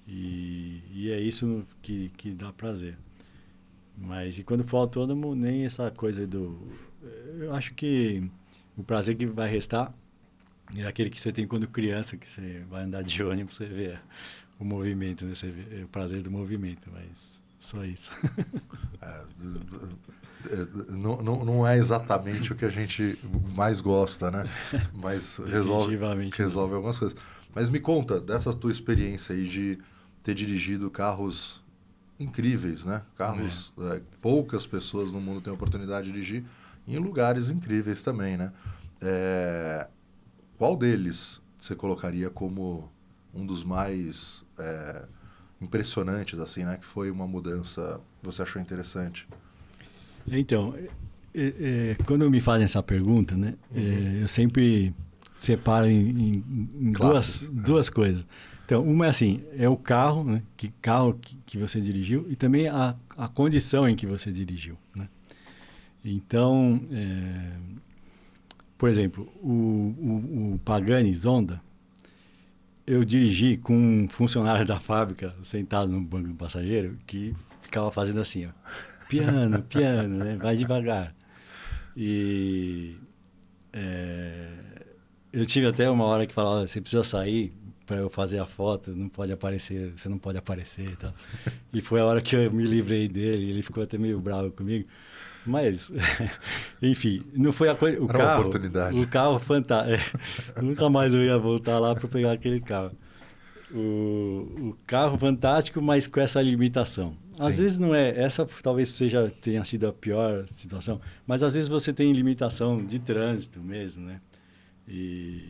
E, e é isso que, que dá prazer. Mas e quando for autônomo, nem essa coisa do. Eu acho que o prazer que vai restar é aquele que você tem quando criança, que você vai andar de ônibus, você vê o movimento, né? Você vê o prazer do movimento, mas só isso. É, não, não, não é exatamente o que a gente mais gosta, né? Mas resolve, resolve algumas coisas. Mas me conta dessa tua experiência aí de ter dirigido carros incríveis, né? Carros, é. É, poucas pessoas no mundo têm a oportunidade de dirigir em lugares incríveis também, né? É, qual deles você colocaria como um dos mais é, impressionantes, assim, né? Que foi uma mudança que você achou interessante? Então, é, é, quando me fazem essa pergunta, né? Uhum. É, eu sempre separo em, em, em duas, duas coisas. Então, uma é assim, é o carro, né? Que carro que, que você dirigiu e também a, a condição em que você dirigiu, né? Então, é, por exemplo, o, o, o Pagani Zonda, eu dirigi com um funcionário da fábrica sentado no banco do passageiro que ficava fazendo assim, ó, piano, piano, né? vai devagar. E é, eu tive até uma hora que falava, você precisa sair para eu fazer a foto, não pode aparecer, você não pode aparecer e tal. E foi a hora que eu me livrei dele, ele ficou até meio bravo comigo. Mas, enfim, não foi a coisa. O Era carro, uma oportunidade. O carro fantástico. É, nunca mais eu ia voltar lá para pegar aquele carro. O, o, carro fantástico, mas com essa limitação. Às Sim. vezes não é. Essa talvez seja tenha sido a pior situação, mas às vezes você tem limitação de trânsito mesmo, né? E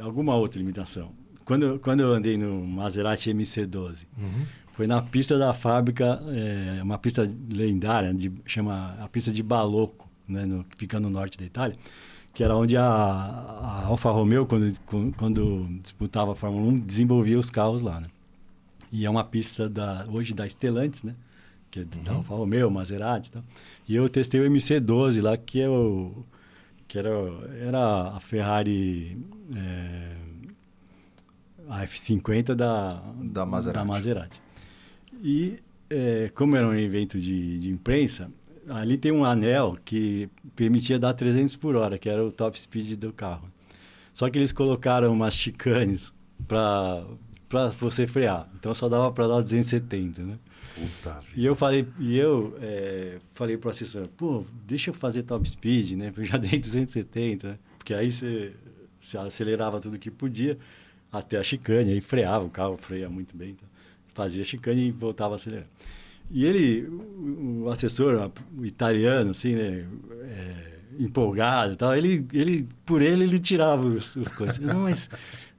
alguma outra limitação. Quando, quando eu andei no Maserati MC12, uhum. Foi na pista da fábrica, é, uma pista lendária, de, chama a pista de Baloco, né, no, fica no norte da Itália, que era onde a, a Alfa Romeo, quando, quando disputava a Fórmula 1, desenvolvia os carros lá. Né? E é uma pista da, hoje da Stellantis, né? que é da uhum. Alfa Romeo, Maserati e tal. E eu testei o MC12 lá, que é o que era, era a Ferrari é, a F50 da, da Maserati. Da Maserati. E é, como era um evento de, de imprensa, ali tem um anel que permitia dar 300 por hora, que era o top speed do carro. Só que eles colocaram umas chicanes para para você frear. Então só dava para dar 270, né? Puta e eu falei, e eu é, falei para o assessor, pô, deixa eu fazer top speed, né? Porque eu já dei 270, né? porque aí você, você acelerava tudo que podia até a chicane, aí freava, o carro freia muito bem. Então fazia chicane e voltava a acelerar. E ele, o, assessor o italiano, assim, né, é, empolgado e tal, ele, ele, por ele, ele tirava os, os cones. Não, mas,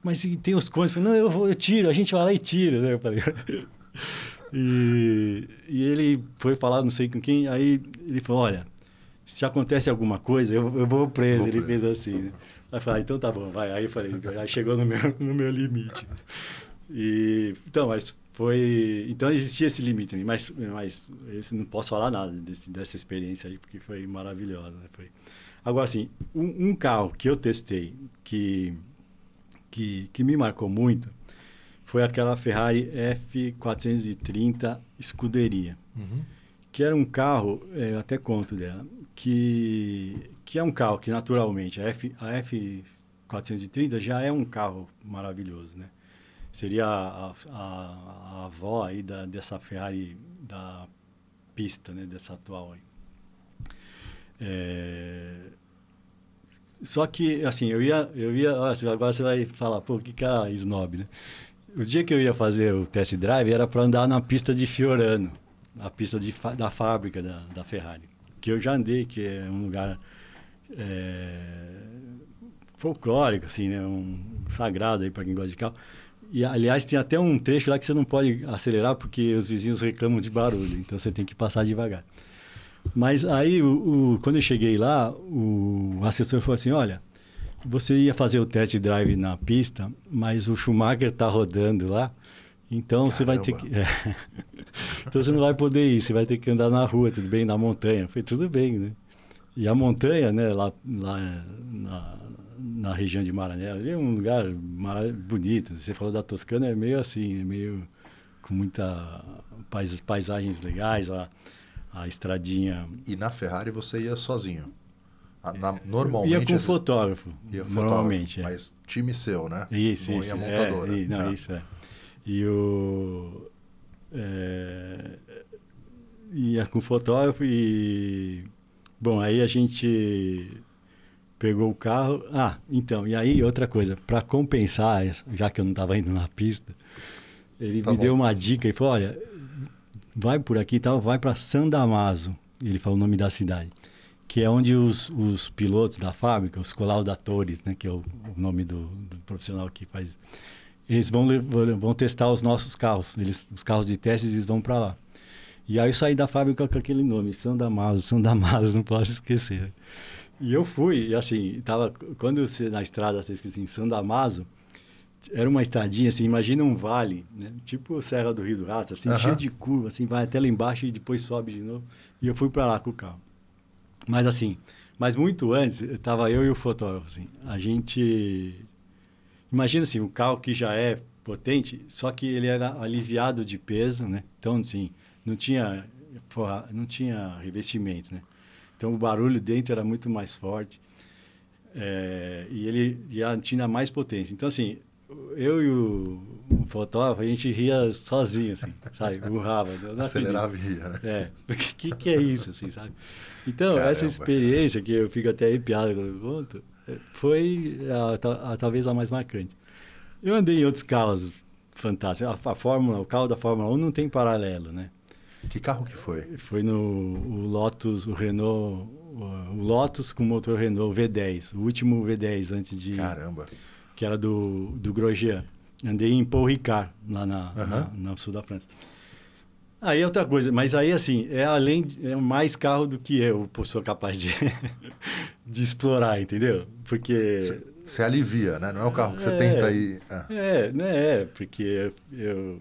mas tem os cones. Não, eu, vou, eu tiro, a gente vai lá e tira, né? Eu falei... E, e ele foi falar, não sei com quem, aí ele falou, olha, se acontece alguma coisa, eu, eu vou preso. Vou ele preso. fez assim, né? Aí eu falei, ah, então tá bom, vai. Aí eu falei, aí chegou no meu, no meu limite. E, então, mas foi então existia esse limite mas mas esse não posso falar nada desse, dessa experiência aí porque foi maravilhosa né? foi agora assim um, um, carro que eu testei que que que me marcou muito foi aquela Ferrari F430 Scuderia uhum. que era um carro é, até conto dela que que é um carro que naturalmente a F a F430 já é um carro maravilhoso né seria a, a, a avó aí da, dessa Ferrari da pista, né? Dessa atual aí. É... Só que, assim, eu ia... Eu ia agora você vai falar, pô, que cara snob, né? O dia que eu ia fazer o test drive era para andar na pista de Fiorano, a pista de, da fábrica da, da Ferrari. Que eu já andei, que é um lugar... É, folclórico, assim, né? Um sagrado aí para quem gosta de carro. E, aliás, tem até um trecho lá que você não pode acelerar porque os vizinhos reclamam de barulho, então você tem que passar devagar. Mas aí, o, o, quando eu cheguei lá, o assessor falou assim: olha, você ia fazer o test drive na pista, mas o Schumacher está rodando lá, então Caramba. você vai ter que. É, então você não vai poder ir, você vai ter que andar na rua, tudo bem, na montanha. Foi tudo bem, né? E a montanha, né, lá, lá na, na região de Maranhão, é um lugar bonito. Você falou da Toscana, é meio assim, é meio com muita pais, paisagens legais, a, a estradinha. E na Ferrari você ia sozinho? Na, normalmente. Ia com fotógrafo. Ia fotógrafo, normalmente. É. Mas time seu, né? Isso, não isso. Ia montadora. É, não, é. isso é. E o. É, ia com fotógrafo e. Bom, aí a gente pegou o carro. Ah, então, e aí outra coisa, para compensar, já que eu não estava indo na pista, ele tá me bom. deu uma dica e falou: olha, vai por aqui e tal, vai para San Damaso. Ele falou o nome da cidade que é onde os, os pilotos da fábrica, os colaudatores, né, que é o, o nome do, do, profissional que faz, eles vão, vão testar os nossos carros, eles, os carros de testes eles vão para lá. E aí eu saí da fábrica com aquele nome, São Damaso, São Damaso, não posso esquecer. E eu fui, e assim, tava, quando você na estrada, você assim, São Damaso, era uma estradinha, assim, imagina um vale, né? tipo Serra do Rio do Rastro, assim, cheio de curva, assim, vai até lá embaixo e depois sobe de novo. E eu fui para lá com o carro. Mas assim, mas muito antes, estava eu e o fotógrafo, assim, a gente... Imagina assim, um carro que já é potente, só que ele era aliviado de peso, né? Então, assim, não tinha, forra, não tinha revestimento, né? Então, o barulho dentro era muito mais forte é, e ele tinha mais potência. Então, assim, eu e o, o, fotógrafo, a gente ria sozinho, assim, sabe? Burrava. Acelerava e ria, né? É, o que, que é isso, assim, sabe? Então, Caramba. essa experiência, que eu fico até arrepiado quando eu conto, é, foi a, a, talvez a mais marcante. Eu andei em outros carros fantásticos. A, a, Fórmula, o carro da Fórmula 1 não tem paralelo, né? Que carro que foi? Foi no Lotus, o Renault, o, Lotus com motor Renault V10, o último V10 antes de... Caramba! Que era do, do Grosjean. Andei em Paul Ricard, lá na, uhum. na, no sul da França. Aí é outra coisa, mas aí assim, é além, é mais carro do que eu sou capaz de, de explorar, entendeu? Porque... Você alivia, né? Não é o carro que você é, tenta ir... É, é né? É, porque eu,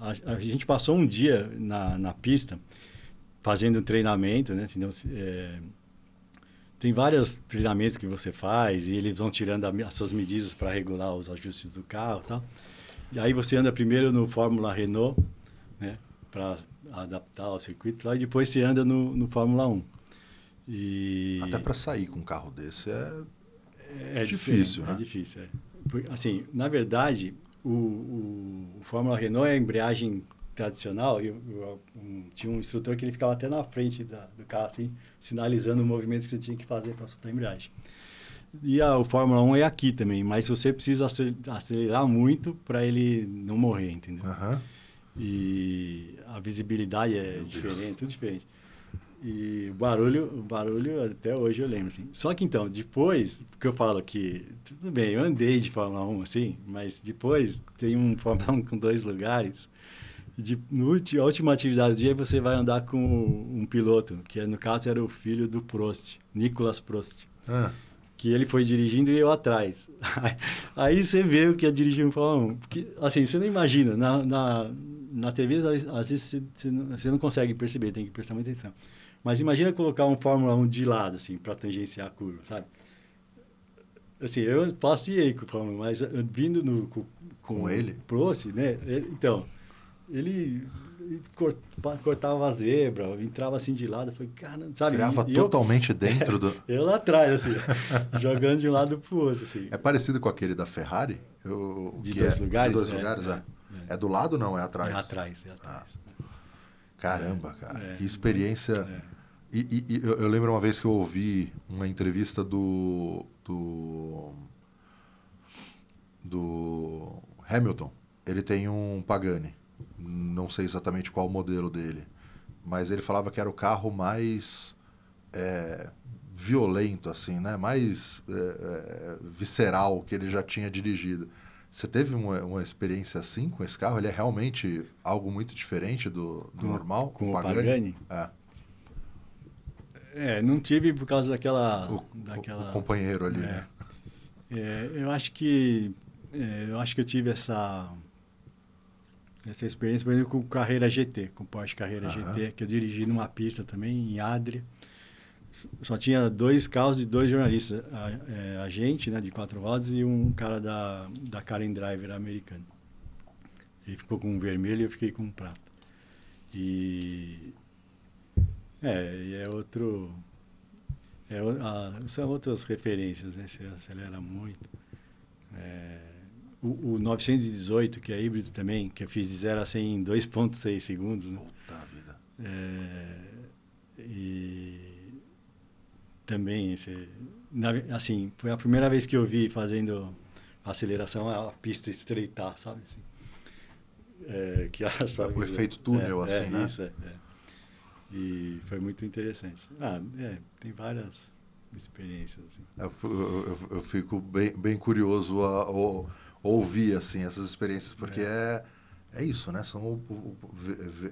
a, a, gente passou um dia na, na pista fazendo um treinamento, né? Então, é, tem vários treinamentos que você faz e eles vão tirando a, as suas medidas para regular os ajustes do carro e tal. E aí você anda primeiro no Fórmula Renault, né? para adaptar ao circuito lá e depois você anda no, no Fórmula 1. E... Até para sair com um carro desse é, é difícil, né? É difícil, é. assim, na verdade, o, o, o, Fórmula Renault é a embreagem tradicional e um, tinha um instrutor que ele ficava até na frente da, do carro, assim, sinalizando o movimento que você tinha que fazer para soltar a embreagem. E a, o Fórmula 1 é aqui também, mas você precisa acelerar muito para ele não morrer, entendeu? Uhum. E a visibilidade é Meu diferente, Deus. tudo diferente. E o barulho, o barulho até hoje eu lembro, assim. Só que então, depois, porque eu falo que, tudo bem, eu andei de Fórmula 1, assim, mas depois tem um Fórmula 1 com dois lugares. De, no, a última atividade do dia você vai andar com um piloto, que no caso era o filho do Prost, Nicolas Prost. Ah que ele foi dirigindo e eu atrás. Aí você vê o que é dirigir um Fórmula 1. Porque, assim, você não imagina. Na, na, na TV, às vezes, você, você, não, você não consegue perceber, tem que prestar muita atenção. Mas imagina colocar um Fórmula 1 de lado, assim, para tangenciar a curva, sabe? Assim, eu passei com o Fórmula 1, mas vindo no, com, com, com ele? Prost, né? Ele, então, ele cortava a zebra, entrava assim de lado, foi cara, sabe? Virava totalmente eu, dentro do. eu lá atrás, assim, jogando de um lado pro outro, assim. É parecido com aquele da Ferrari? Eu, de dois é, lugares? De dois é, lugares, é. é. é. do lado ou não? É atrás? É atrás, é atrás. Ah. Caramba, cara, é. que experiência. E, e, e eu, lembro uma vez que eu ouvi uma entrevista do. do. do Hamilton. Ele tem um Pagani não sei exatamente qual o modelo dele, mas ele falava que era o carro mais é, violento, assim, né? Mais é, é, visceral que ele já tinha dirigido. Você teve uma, uma experiência assim com esse carro? Ele é realmente algo muito diferente do, do com, normal? Com, com o Pagani? Pagani? É. É, não tive por causa daquela... O, daquela, o companheiro ali, é, né? É, eu acho que... É, eu acho que eu tive essa... Essa experiência, por exemplo, com Carreira GT, com Porsche Carreira GT, que eu dirigi numa pista também, em Adria. Só tinha dois carros e dois jornalistas. A, é, a gente, né, de quatro rodas, e um cara da, da Karen Driver americano. Ele ficou com um vermelho e eu fiquei com um prata. E é, é outro. É, a, são outras referências, né? Você acelera muito. É, o, o, 918, que é híbrido também, que eu fiz de 0 a 100 em 2,6 segundos. Né? Puta vida. É, e também, esse, na, assim, foi a primeira vez que eu vi fazendo aceleração a pista estreitar, sabe? Assim, é, que a, sabe, o efeito túnel, é, assim, né? Isso, é, é. E foi muito interessante. Ah, é, tem várias experiências. Assim. Eu, eu, eu, fico bem, bem curioso a, a, ouvir assim, essas experiências, porque é, é, é isso, né? São o, o,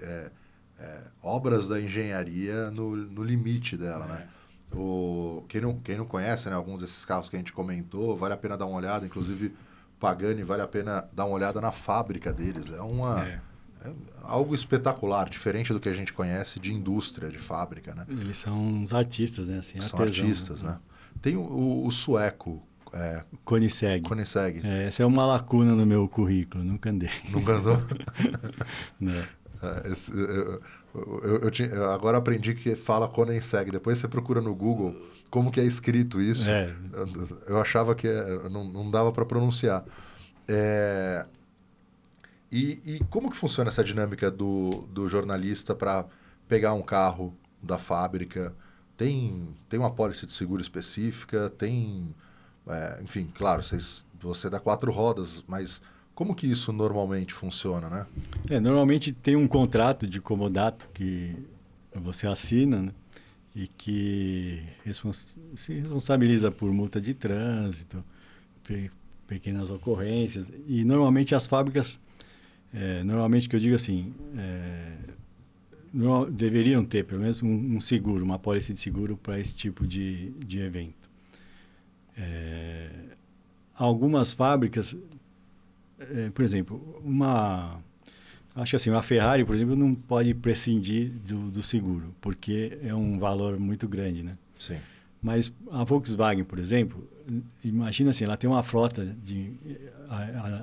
é, é, obras da engenharia no, no limite dela, né? É. O, quem, não, quem não conhece né, alguns desses carros que a gente comentou, vale a pena dar uma olhada, inclusive Pagani, vale a pena dar uma olhada na fábrica deles. É uma é. Algo espetacular, diferente do que a gente conhece de indústria, de fábrica, né? Eles são uns artistas, né? Assim, são artesão, artistas, né? né? Tem o, o, sueco, é, Koenigsegg. Koenigsegg. É, essa é uma lacuna no meu currículo, nunca andei. Nunca andou? É, esse, eu, eu, eu, eu, agora aprendi que fala Koenigsegg. Depois você procura no Google como que é escrito isso. É. Eu, achava que é, não, não dava para pronunciar. É, e, e, como que funciona essa dinâmica do, do jornalista para pegar um carro da fábrica? Tem, tem uma pólice de seguro específica? Tem... É, enfim, claro, vocês, você dá quatro rodas, mas como que isso normalmente funciona, né? É, normalmente tem um contrato de comodato que você assina, né? E que respons se responsabiliza por multa de trânsito, pe pequenas ocorrências. E normalmente as fábricas é, normalmente, que eu digo assim, é, no, deveriam ter pelo menos um, um, seguro, uma pólice de seguro para esse tipo de, de evento. É, algumas fábricas, é, por exemplo, uma acho assim, a Ferrari, por exemplo, não pode prescindir do, do, seguro, porque é um valor muito grande, né? Sim. Mas a Volkswagen, por exemplo, imagina assim, ela tem uma frota de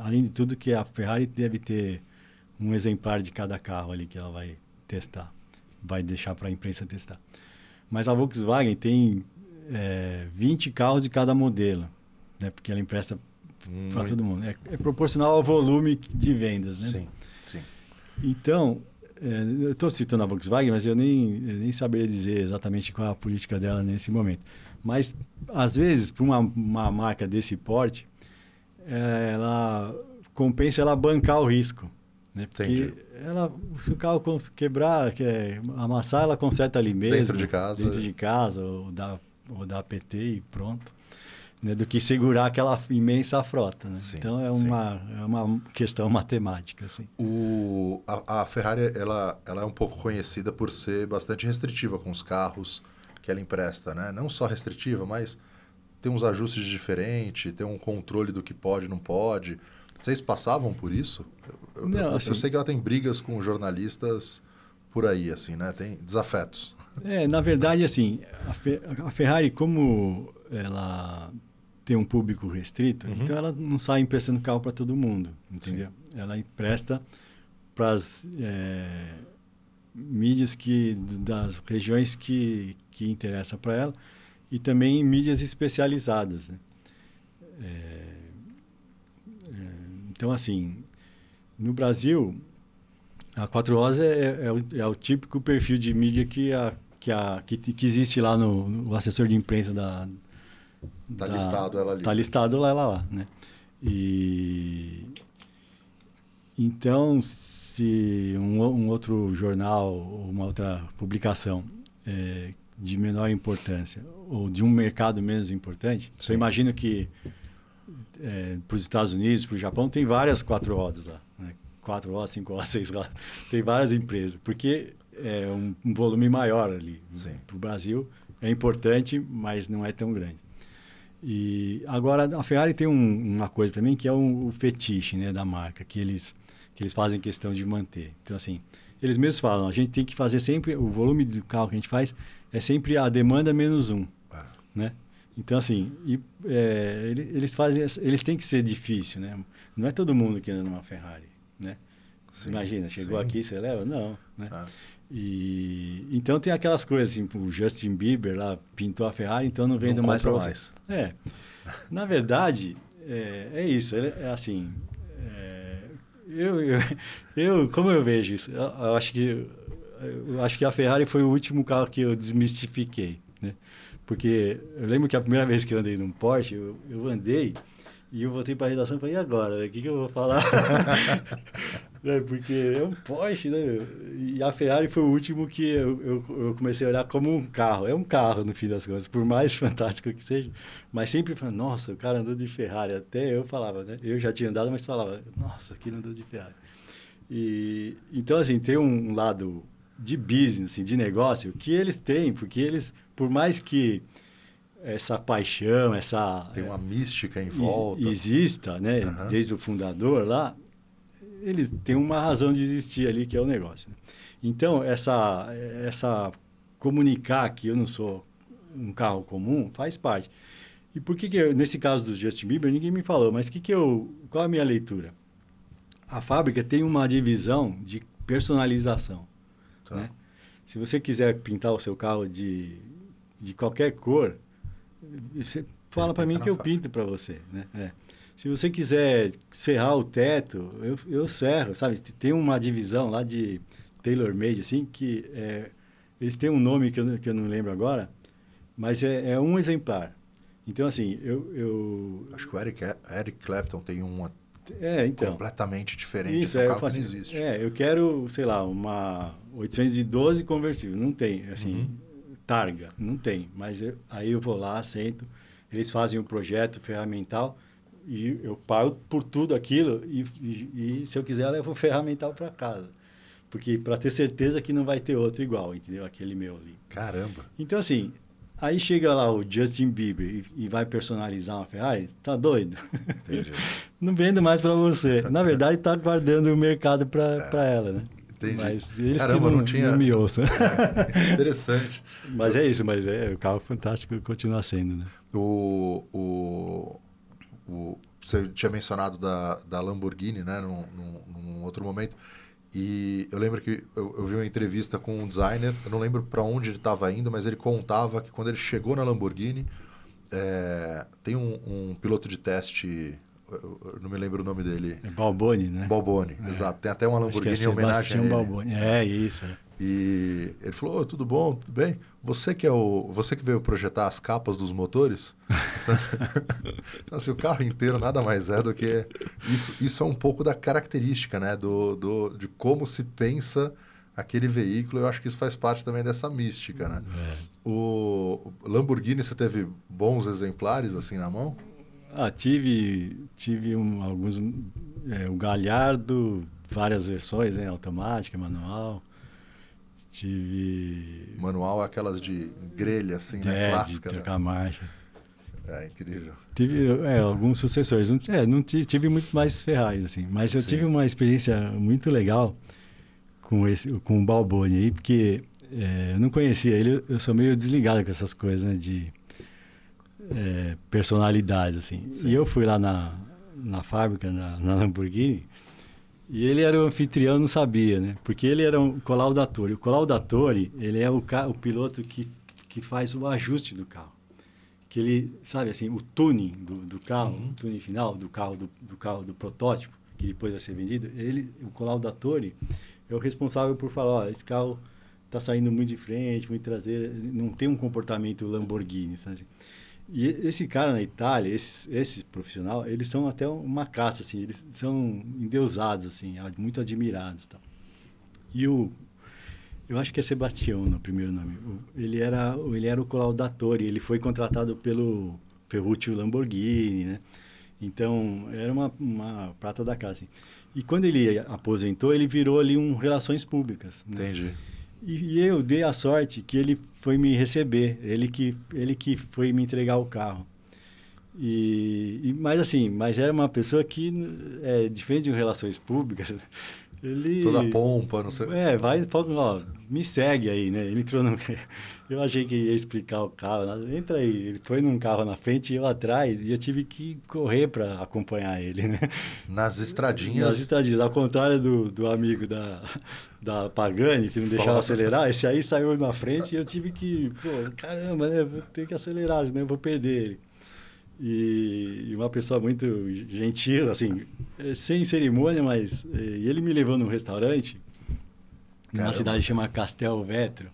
além de tudo que a Ferrari deve ter um exemplar de cada carro ali que ela vai testar, vai deixar para a imprensa testar. Mas a Volkswagen tem é, 20 carros de cada modelo, né? Porque ela empresta hum, para todo mundo. É, é, proporcional ao volume de vendas, né? Sim, sim. Então, é, eu estou citando a Volkswagen, mas eu nem, eu nem saberia dizer exatamente qual é a política dela nesse momento. Mas, às vezes, para uma, uma marca desse porte, é, ela compensa ela bancar o risco. Né? Porque Entendi. ela, se o carro quebrar, quer amassar, ela conserta ali mesmo. Dentro de casa. Dentro de casa, ou dá, ou dá PT e pronto. Né? Do que segurar aquela imensa frota. Né? Sim, então é uma, é uma questão matemática. Assim. O, a, a, Ferrari ela, ela é um pouco conhecida por ser bastante restritiva com os carros que ela empresta. Né? Não só restritiva, mas tem uns ajustes diferentes, tem um controle do que pode e não pode. Vocês passavam por isso? Eu, não, eu, assim, eu sei que ela tem brigas com jornalistas por aí, assim, né? Tem desafetos. É, na verdade, assim, a, Ferrari, como ela tem um público restrito, uhum. então ela não sai emprestando carro para todo mundo, entendeu? Sim. Ela empresta para as é, mídias que das regiões que que interessam para ela e também mídias especializadas. Né? É, é, então, assim, no Brasil, a Quatro Horas é, é, o, é, o, típico perfil de mídia que, a, que, a, que, que existe lá no, no, assessor de imprensa da... Está listado ela ali. Está listado ela lá, né? E... Então, se um, um outro jornal uma outra publicação é, de menor importância ou de um mercado menos importante, Sim. eu imagino que é, para os Estados Unidos, para o Japão, tem várias quatro rodas lá. Né? Quatro rodas, cinco rodas, seis rodas. Tem várias empresas, porque é um, um volume maior ali. Para o Brasil é importante, mas não é tão grande. E agora a Ferrari tem um, uma coisa também que é o, o fetiche né, da marca, que eles, que eles fazem questão de manter. Então, assim, eles mesmos falam, a gente tem que fazer sempre, o volume do carro que a gente faz é sempre a demanda menos um, ah. né? Então, assim, e, é, eles fazem, eles têm que ser difícil, né? Não é todo mundo que anda numa Ferrari, né? Sim, Imagina, chegou sim. aqui, você leva? Não, né? Ah. E, então tem aquelas coisas assim, o Justin Bieber lá pintou a Ferrari, então não vendo mais para você. É. Na verdade, é, é isso, é, é assim, eu, eu, eu, como eu vejo isso, eu, eu acho que eu acho que a Ferrari foi o último carro que eu desmistifiquei, né? Porque eu lembro que a primeira vez que eu andei num Porsche, eu, eu andei e eu voltei para a redação e falei, e agora? O que, que eu vou falar? é, porque é um Porsche, né? E a Ferrari foi o último que eu, eu, eu, comecei a olhar como um carro. É um carro, no fim das contas, por mais fantástico que seja. Mas sempre falando, nossa, o cara andou de Ferrari. Até eu falava, né? Eu já tinha andado, mas falava, nossa, aquele andou de Ferrari. E, então, assim, tem um lado de business, assim, de negócio, que eles têm, porque eles, por mais que essa paixão, essa... Tem uma mística em volta. Exista, né? Uhum. Desde o fundador lá, eles têm uma razão de existir ali, que é o negócio. Né? Então, essa, essa comunicar que eu não sou um carro comum faz parte. E por que, que eu, nesse caso do Justin Bieber, ninguém me falou, mas que que eu, qual a minha leitura? A fábrica tem uma divisão de personalização. Tá. Né? Se você quiser pintar o seu carro de, de qualquer cor, você fala para mim que eu pinto para você. Né? É. Se você quiser serrar o teto, eu, eu serro, sabe? Tem uma divisão lá de tailor-made, assim, que é, eles têm um nome que eu, que eu não lembro agora, mas é, é um exemplar. Então, assim, eu, eu... Acho que o Eric, Eric Clapton tem uma é, então. Completamente diferente. Isso, é, carro assim, não existe. É, eu quero, sei lá, uma 812 conversível. Não tem, assim, uhum. targa, não tem. Mas eu, aí eu vou lá, sento, eles fazem um projeto ferramental e eu pago por tudo aquilo e, e, e se eu quiser eu levo o ferramental para casa. Porque para ter certeza que não vai ter outro igual, entendeu? Aquele meu ali. Caramba. Então, assim, Aí chega lá o Justin Bieber e, e vai personalizar uma Ferrari, tá doido? Entendi. Não vendo mais para você. Na verdade, tá guardando o mercado para é, ela, né? Entendi. Mas eles Caramba, não, não, tinha... não me ouçam. É, interessante. mas é isso, mas é o carro fantástico continua sendo, né? O, o, o, você tinha mencionado da, da Lamborghini, né? Num, num, num outro momento. E eu lembro que eu, eu vi uma entrevista com um designer, eu não lembro para onde ele estava indo, mas ele contava que quando ele chegou na Lamborghini, é, tem um, um, piloto de teste, eu não me lembro o nome dele. É Balboni, né? Balboni, é. exato. Tem até uma Lamborghini é em homenagem a ele. Balboni. É, isso. E ele falou: oh, tudo bom, tudo bem? Você que é o, você que veio projetar as capas dos motores? então, assim, o carro inteiro nada mais é do que isso. Isso é um pouco da característica, né, do, do de como se pensa aquele veículo. Eu acho que isso faz parte também dessa mística, né? É. O Lamborghini, você teve bons exemplares assim na mão? Ah, tive, tive um, alguns, é, o Galhardo, várias versões, né, automática, manual. Tive. Manual é aquelas de grelha, assim, né? É, Clássica. De trocar né? marcha. É incrível. Tive é, alguns sucessores. Não, é, não tive, tive, muito mais Ferraris, assim. Mas eu Sim. tive uma experiência muito legal com, esse, com o Balboni aí, porque é, eu não conhecia ele. Eu sou meio desligado com essas coisas, né? De é, personalidade, assim. Sim. E eu fui lá na, na fábrica, na, na Lamborghini, e ele era o anfitrião, não sabia, né? Porque ele era um colaudatore. O colaudatore, ele é o, o piloto que, que faz o ajuste do carro. Que ele, sabe assim, o tuning do, do carro, uhum. o tuning final do carro do, do, carro do protótipo, que depois vai ser vendido, ele, o colaudatore, é o responsável por falar, ó, esse carro está saindo muito de frente, muito traseiro, não tem um comportamento Lamborghini, sabe? E esse cara na Itália, esses, esses profissional, eles são até uma caça, assim, eles são endeusados, assim, muito admirados. E o Eu acho que é Sebastião no primeiro nome. Ele era, ele era o colaudatore, ele foi contratado pelo Ferruccio Lamborghini, né? Então, era uma, uma prata da casa. Assim. E quando ele aposentou, ele virou ali um relações públicas. Né? Entendi. E, e, eu dei a sorte que ele foi me receber, ele que, ele que foi me entregar o carro. E, e mas assim, mas era uma pessoa que é diferente de relações públicas. Ele, Toda pompa, não sei. É, vai, ó, me segue aí, né? Ele entrou no. Eu achei que ia explicar o carro. Entra aí. Ele foi num carro na frente e eu atrás. E eu tive que correr para acompanhar ele, né? Nas estradinhas. Nas estradinhas. Ao contrário do, do amigo da, da Pagani, que não deixava Fala. acelerar. Esse aí saiu na frente e eu tive que. Pô, caramba, né? Vou ter que acelerar, senão eu vou perder ele. E, uma pessoa muito gentil, assim, sem cerimônia, mas e ele me levou num restaurante numa cidade chamada Castel Vetro,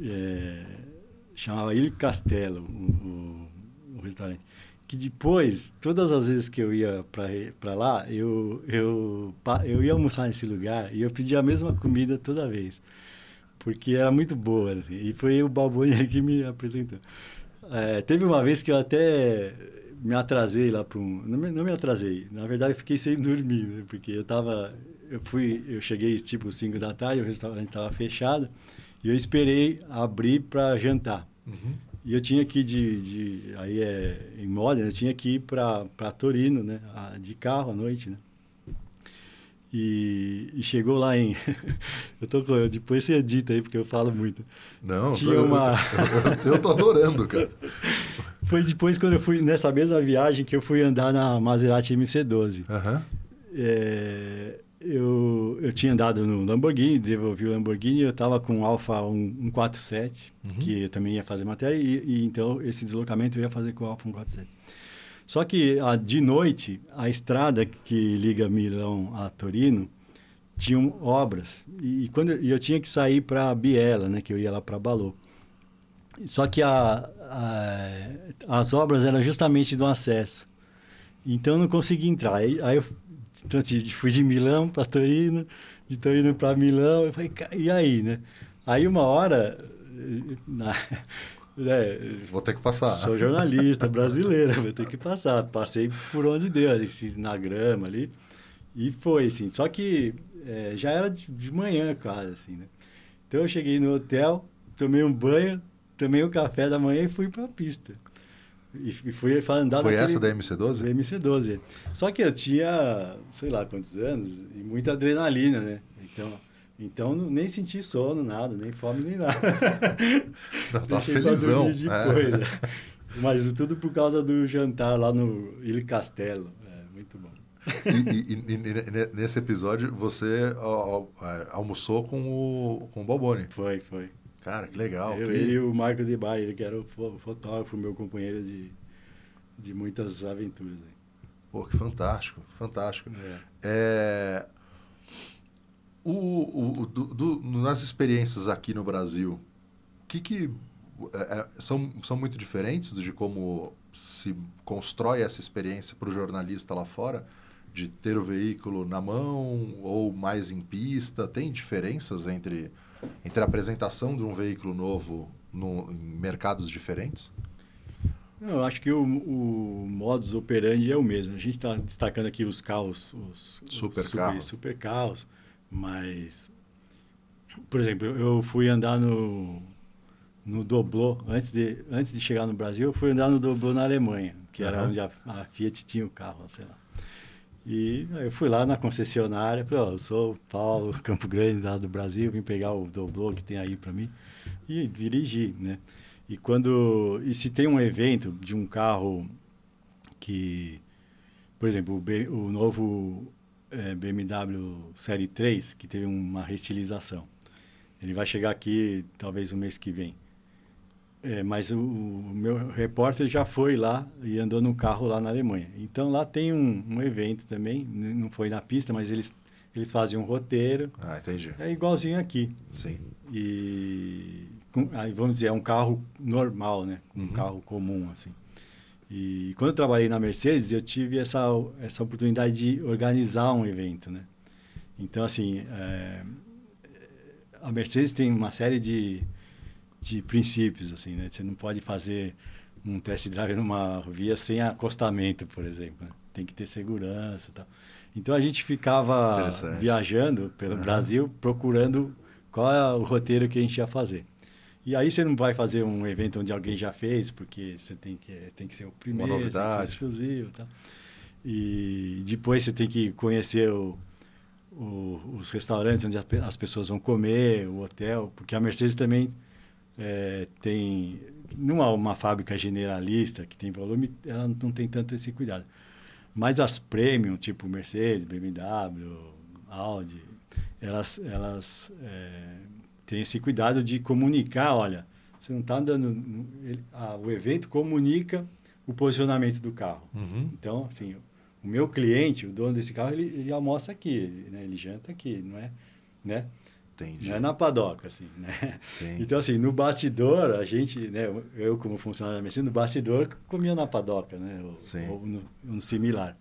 é, chamava Il Castelo, o, o, o, restaurante. Que depois, todas as vezes que eu ia para lá, eu, eu, eu ia almoçar nesse lugar e eu pedia a mesma comida toda vez, porque era muito boa. Assim, e foi o Balboni que me apresentou. É, teve uma vez que eu até me atrasei lá para um... Não me, não me atrasei, na verdade eu fiquei sem dormir, né? porque eu tava... Eu fui, eu cheguei tipo 5 da tarde, o restaurante estava fechado, e eu esperei abrir para jantar. Uhum. E eu tinha que ir de, de... Aí é em Modena, eu tinha que ir para Torino, né? De carro à noite, né? E, e, chegou lá em. eu tô com. Depois você edita aí, porque eu falo muito. Não, Tinha uma... eu, eu, tô adorando, cara. Foi depois quando eu fui, nessa mesma viagem, que eu fui andar na Maserati MC12. Uhum. É, eu, eu tinha andado no Lamborghini, devolvi o Lamborghini, eu estava com o Alfa 147, uhum. que eu também ia fazer matéria, e, e, então esse deslocamento eu ia fazer com o Alfa 147. Só que a, de noite, a estrada que liga Milão a Torino tinham obras. E, e quando eu, eu, tinha que sair para Biela, né, que eu ia lá para Balô. Só que a, a, as obras eram justamente do acesso. Então eu não consegui entrar. Aí, aí eu então, fui de Milão para Torino, de Torino para Milão. Eu falei, e aí, né? Aí uma hora, na, é, vou ter que passar. Sou jornalista brasileira, vou ter que passar. Passei por onde deu, assim, na grama ali. E foi, assim. Só que é, já era de, de, manhã quase, assim, né? Então eu cheguei no hotel, tomei um banho, tomei um café da manhã e fui para a pista. E, e fui andar Foi essa da MC12? Da MC12. Só que eu tinha, sei lá quantos anos, e muita adrenalina, né? Então então, nem senti sono, nada, nem fome, nem nada. Tá felizão. Depois, é. Mas tudo por causa do jantar lá no Il Castelo. É, muito bom. E, e, e, nesse episódio, você é, almoçou com o, com o Balboni. Foi, foi. Cara, que legal. Eu, que... Ele e o Marco de Baile, que era o fotógrafo, meu companheiro de, de muitas aventuras. Pô, que fantástico, fantástico. É. é o, o, do, do, nas experiências aqui no Brasil, o que, que é, é, são, são muito diferentes de como se constrói essa experiência para o jornalista lá fora? De ter o veículo na mão ou mais em pista? Tem diferenças entre, entre a apresentação de um veículo novo no, em mercados diferentes? Eu acho que o, o modus operandi é o mesmo. A gente está destacando aqui os carros, os super, carros. super carros mas, por exemplo, eu fui andar no, no Doblô, antes de, antes de chegar no Brasil, eu fui andar no Doblô na Alemanha, que uhum. era onde a, a, Fiat tinha o carro, sei lá. E eu fui lá na concessionária, falei, ó, oh, eu sou Paulo Campo Grande, lá do Brasil, vim pegar o Doblô que tem aí para mim e dirigi, né? E quando e se tem um evento de um carro que, por exemplo, o, o novo é, BMW Série 3, que teve uma restilização. Ele vai chegar aqui talvez o mês que vem. É, mas o, o, meu repórter já foi lá e andou no carro lá na Alemanha. Então lá tem um, um evento também, não foi na pista, mas eles, eles fazem um roteiro. Ah, entendi. É igualzinho aqui. Sim. E com, aí vamos dizer, é um carro normal, né? Um uhum. carro comum, assim. E quando eu trabalhei na Mercedes, eu tive essa, essa oportunidade de organizar um evento, né? Então, assim, é, a Mercedes tem uma série de, de princípios, assim, né? Você não pode fazer um test drive numa via sem acostamento, por exemplo. Né? Tem que ter segurança e tal. Então a gente ficava viajando pelo uhum. Brasil procurando qual é o roteiro que a gente ia fazer. E aí você não vai fazer um evento onde alguém já fez, porque você tem que, tem que ser o primeiro, Uma novidade. tem que ser exclusivo e tal. E depois você tem que conhecer o, o, os restaurantes onde as pessoas vão comer, o hotel, porque a Mercedes também é, tem não é uma fábrica generalista que tem volume, ela não tem tanto esse cuidado. Mas as premium, tipo Mercedes, BMW, Audi, elas, elas é, têm esse cuidado de comunicar, olha, você não está andando... Ele, a, o evento comunica o posicionamento do carro. Uhum. Então, assim, o meu cliente, o dono desse carro, ele, ele almoça aqui, ele, né? ele janta aqui, não é? Né? Entendi. Não é na padoca, assim, né? Sim. Então, assim, no bastidor, a gente, né? Eu, como funcionário da medicina, no bastidor, comia na padoca, né? Ou, Sim. ou no, no similar.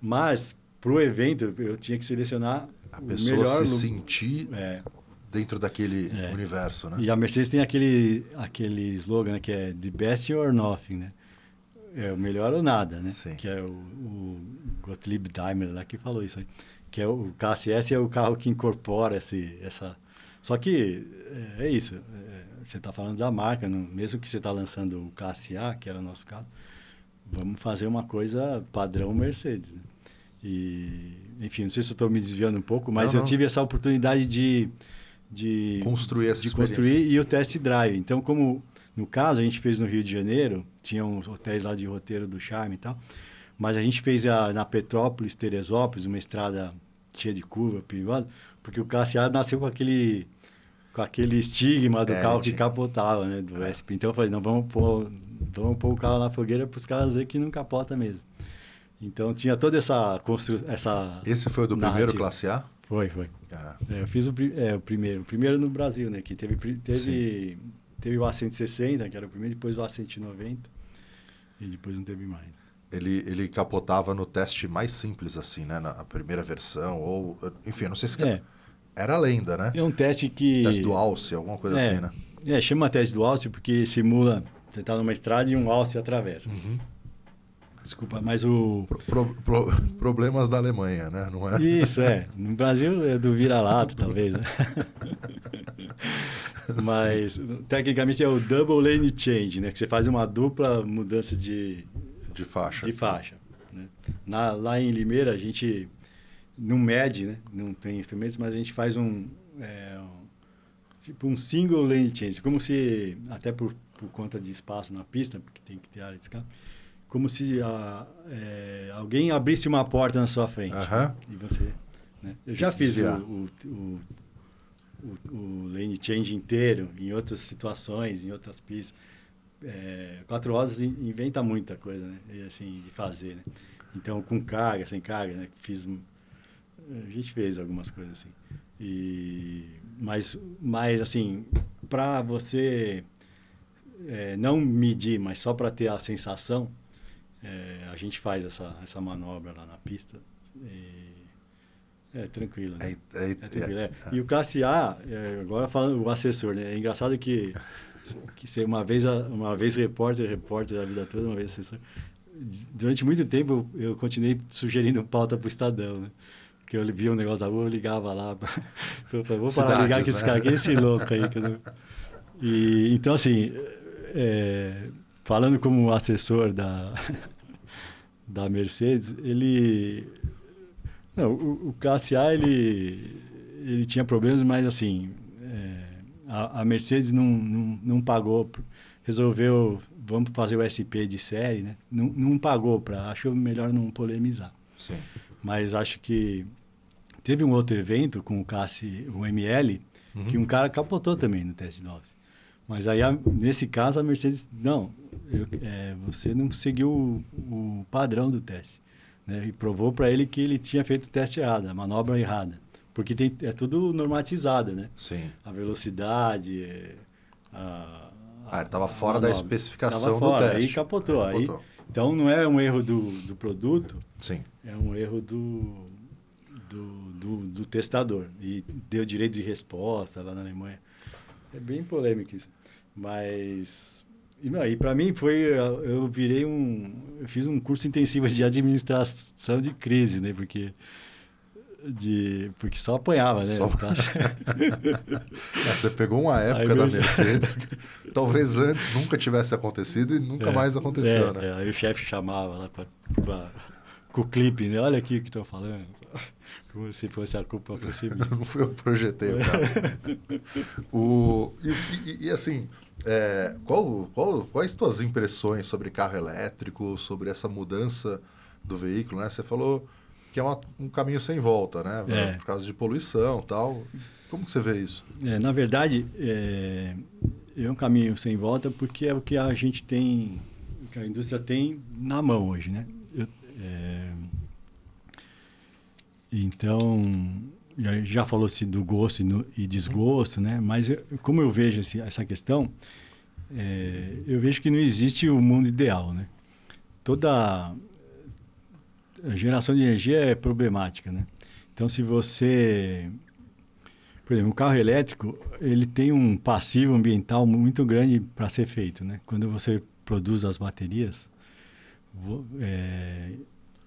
Mas, para o evento, eu tinha que selecionar a pessoa se sentir é. Dentro daquele É. universo, né? E a Mercedes tem aquele, aquele slogan né, que é The Best or Nothing, né? É o melhor ou nada, né? Sim. Que é o, o Gottlieb Daimler lá que falou isso aí. Que é o KSS é o carro que incorpora esse, essa... Só que é, é isso. é, você está falando da marca, não, mesmo que você está lançando o KSA, que era o nosso caso, vamos fazer uma coisa padrão Mercedes. Né? E, enfim, não sei se estou me desviando um pouco, mas Não, eu não. tive essa oportunidade de, de Construir essa de construir e o test drive. Então, como no caso a gente fez no Rio de Janeiro, tinha uns hotéis lá de roteiro do Charme e tal, mas a gente fez a, na Petrópolis, Teresópolis, uma estrada cheia de curva, perigosa, porque o classe A nasceu com aquele com aquele estigma do É, carro que capotava, né, do SP. Então eu falei, não vamos pôr, vamos pôr o carro na fogueira para os caras verem que não capota mesmo. Então tinha toda essa constru... essa Esse foi o do narrativa. primeiro classe A? Foi, foi. Ah, É, eu fiz o, é, o primeiro. O primeiro no Brasil, né? Que teve, teve, teve o A160, que era o primeiro, depois o A190. E depois não teve mais. ele, ele capotava no teste mais simples, assim, né? Na primeira versão, ou... Enfim, eu não sei se... É, Era lenda, né? é um teste que... Teste do Alce, alguma coisa É. assim, né? É, chama teste do alce porque simula... Você está numa estrada e um alce atravessa. Uhum. Desculpa, mas o... Pro- pro- pro- problemas da Alemanha, né? Não é? Isso, é. No Brasil é do vira-lata, talvez, né? Mas, tecnicamente, é o double lane change, né? Que você faz uma dupla mudança de, De faixa. de faixa. Né? Na, lá em Limeira, a gente não mede, né? Não tem instrumentos, mas a gente faz um... é, um- tipo um single lane change. Como se, até por, por conta de espaço na pista, porque tem que ter área de escape, como se a, é, alguém abrisse uma porta na sua frente. Aham. E você... Né? Eu já fiz o, o, o, o, o lane change inteiro em outras situações, em outras pistas. É, quatro in- inventa muita coisa, né? E, assim, de fazer, né? Então, com carga, sem carga, né? Fiz... A gente fez algumas coisas assim. E, mas, mas, assim, para você é, não medir, mas só para ter a sensação, é, a gente faz essa, essa manobra lá na pista. E é tranquilo, né? É, é- É tranquilo, é- é. E o classe A, é, agora falando o assessor, né? É engraçado que, que você uma vez, uma vez repórter, repórter da vida toda, uma vez assessor. Durante muito tempo eu, continuei sugerindo pauta para o Estadão, né? Porque eu via um negócio da rua, eu ligava lá. Eu falei, vou parar ligar Cidades, que esse né? cara, que esse louco aí. Não... E, então, assim, é, falando como assessor da, da Mercedes, ele não, o, o classe A ele, ele tinha problemas, mas assim é, a, a Mercedes não, não, não pagou, resolveu vamos fazer o SP de série, né? Não, não pagou para, achou melhor não polemizar. Sim. Mas acho que teve um outro evento com o classe, o ML, Uhum. que um cara capotou também no teste de alce. Mas aí, a- nesse caso, a Mercedes, não, eu- é, você não seguiu o, o padrão do teste. Né? E provou para ele que ele tinha feito o teste errado, a manobra errada. Porque tem, é tudo normatizado, né? Sim. A velocidade, é, a... Ah, ele tava a fora da manobra. especificação Tava do fora, teste. Aí capotou. Aí, Capotou. então, não é um erro do, do produto, Sim. é um erro do, do, do, do testador. E deu direito de resposta lá na Alemanha. É bem polêmico isso. Mas. E, não, e para mim foi. Eu virei um. Eu fiz um curso intensivo de administração de crise, né? Porque. De, porque só apanhava, né? Só... é, você pegou uma época aí da Mercedes que talvez antes nunca tivesse acontecido e nunca é, mais aconteceu, é, né? É, aí o chefe chamava lá para com o clipe, né? Olha aqui o que estão falando. Como se fosse a culpa fosse minha. Não fui eu projetei o cara. o, e, e, e assim, é, qual, qual, quais tuas impressões sobre carro elétrico, sobre essa mudança do veículo, né? Você falou que é uma, um caminho sem volta, né? É. Por causa de poluição tal. Como que você vê isso? É, na verdade, é, é um caminho sem volta porque é o que a gente tem, que a indústria tem na mão hoje, né? Eu, é... Então, já falou-se do gosto e, no, e, desgosto, né? Mas eu, como eu vejo esse, essa questão, é, eu vejo que não existe o mundo ideal, né? Toda geração de energia é problemática, né? Então, se você... Por exemplo, o carro elétrico, ele tem um passivo ambiental muito grande para ser feito, né? Quando você produz as baterias, é,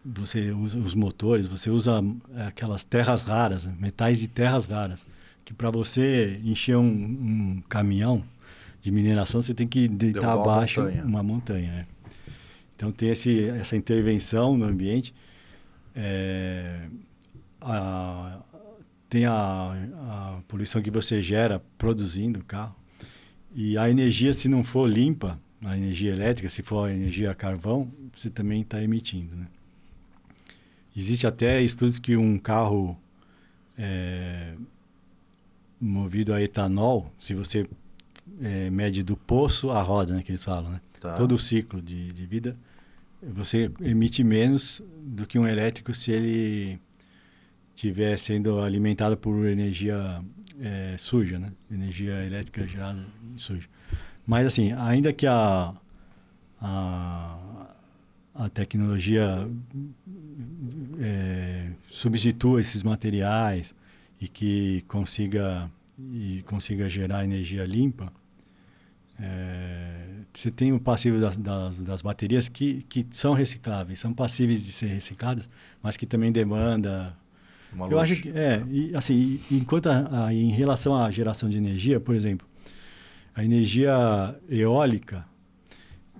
você usa os motores, você usa é, aquelas terras raras, né? metais de terras raras, que para você encher um, um, caminhão de mineração você tem que deitar abaixo uma montanha. Uma montanha é. Então tem esse, essa intervenção no ambiente. É, a, tem a, a poluição que você gera produzindo o carro. E a energia, se não for limpa, a energia elétrica, se for a energia a carvão, você também está emitindo. Né? Existe até estudos que um carro é, movido a etanol, se você é, mede do poço à roda, né, que eles falam, né? Tá. todo o ciclo de, de vida, você emite menos do que um elétrico se ele estiver sendo alimentado por energia é, suja, né? energia elétrica gerada suja. Mas assim, ainda que a, a, a tecnologia é, substitua esses materiais e que consiga e consiga gerar energia limpa, é, você tem o passivo das, das, das, baterias que, que são recicláveis, são passíveis de ser recicladas, mas que também demanda. Uma eu acho que é, e, assim, enquanto a, a, em relação à geração de energia, por exemplo, a energia eólica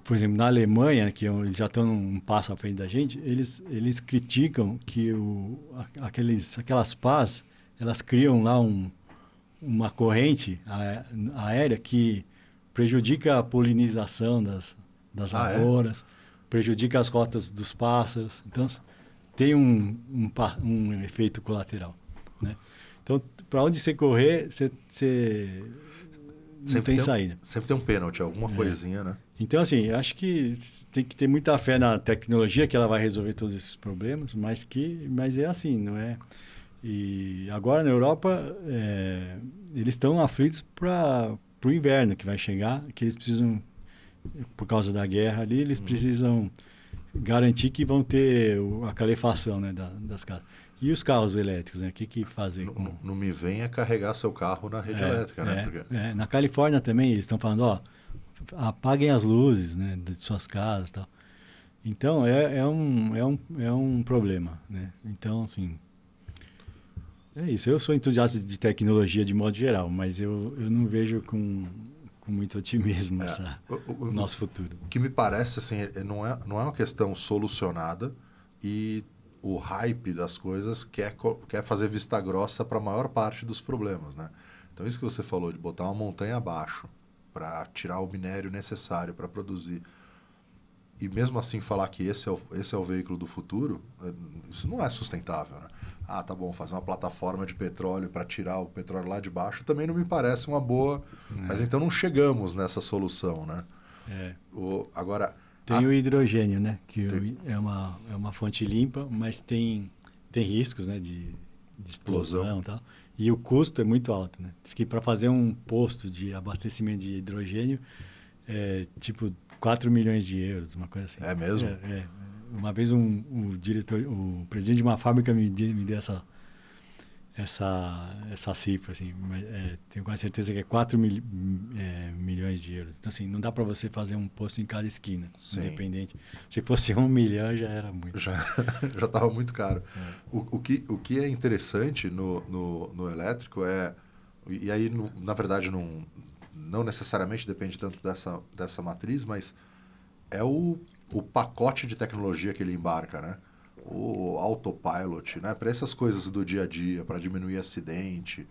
por exemplo, na Alemanha, que é eles já estão um passo à frente da gente, eles, eles criticam que o, aqueles, aquelas pás, elas criam lá um, uma corrente aérea que prejudica a polinização das, das ah, é? lavouras, é? prejudica as rotas dos pássaros. Então, tem um, um, um efeito colateral. Né? Então, para onde você correr, você, você não tem, tem saída. sempre tem um pênalti, alguma é. coisinha, né? Então, assim, acho que tem que ter muita fé na tecnologia que ela vai resolver todos esses problemas, mas que, mas é assim, não é? E agora na Europa é, eles estão aflitos para o inverno que vai chegar, que eles precisam, por causa da guerra ali, eles uhum. precisam garantir que vão ter a calefação né, da, das casas. E os carros elétricos, né? O que, que fazem? Não, com... não me venha carregar seu carro na rede é, elétrica, né? É, Porque... é. Na Califórnia também eles estão falando, ó, apaguem as luzes né, de suas casas tal. Então, é, é, um, é, um, é um problema, né? Então, assim... É isso. Eu sou entusiasta de tecnologia de modo geral, mas eu, eu não vejo com, com muito otimismo é, essa, o, o, nosso futuro. O que me parece, assim, é, não é, não é uma questão solucionada e o hype das coisas quer, quer fazer vista grossa para a maior parte dos problemas, né? Então, isso que você falou de botar uma montanha abaixo para tirar o minério necessário para produzir. E mesmo assim falar que esse é, o, esse é o veículo do futuro, é, isso não é sustentável, né? Ah, tá bom, fazer uma plataforma de petróleo para tirar o petróleo lá de baixo também não me parece uma boa. É. Mas então não chegamos nessa solução, né? É. O, agora. Tem a... o hidrogênio, né? Que tem... é, uma, é uma fonte limpa, mas tem, tem riscos né? de, de explosão, explosão e tal. E o custo é muito alto, né? Diz que para fazer um posto de abastecimento de hidrogênio é tipo 4 milhões de euros, uma coisa assim. É mesmo? É, é. Uma vez um, um, diretor, o presidente de uma fábrica me, me deu essa, essa, essa cifra, assim, é, tenho quase certeza que é 4 mil, é, milhões de euros. Então, assim, não dá para você fazer um posto em cada esquina, Sim. independente. Se fosse um milhão, já era muito. Já estava muito caro. É. O, o, que, o que é interessante no, no, no elétrico é, e aí, no, na verdade, não, não necessariamente depende tanto dessa, dessa matriz, mas é o, o pacote de tecnologia que ele embarca, né? O autopilot, né? Para essas coisas do dia a dia, para diminuir acidente.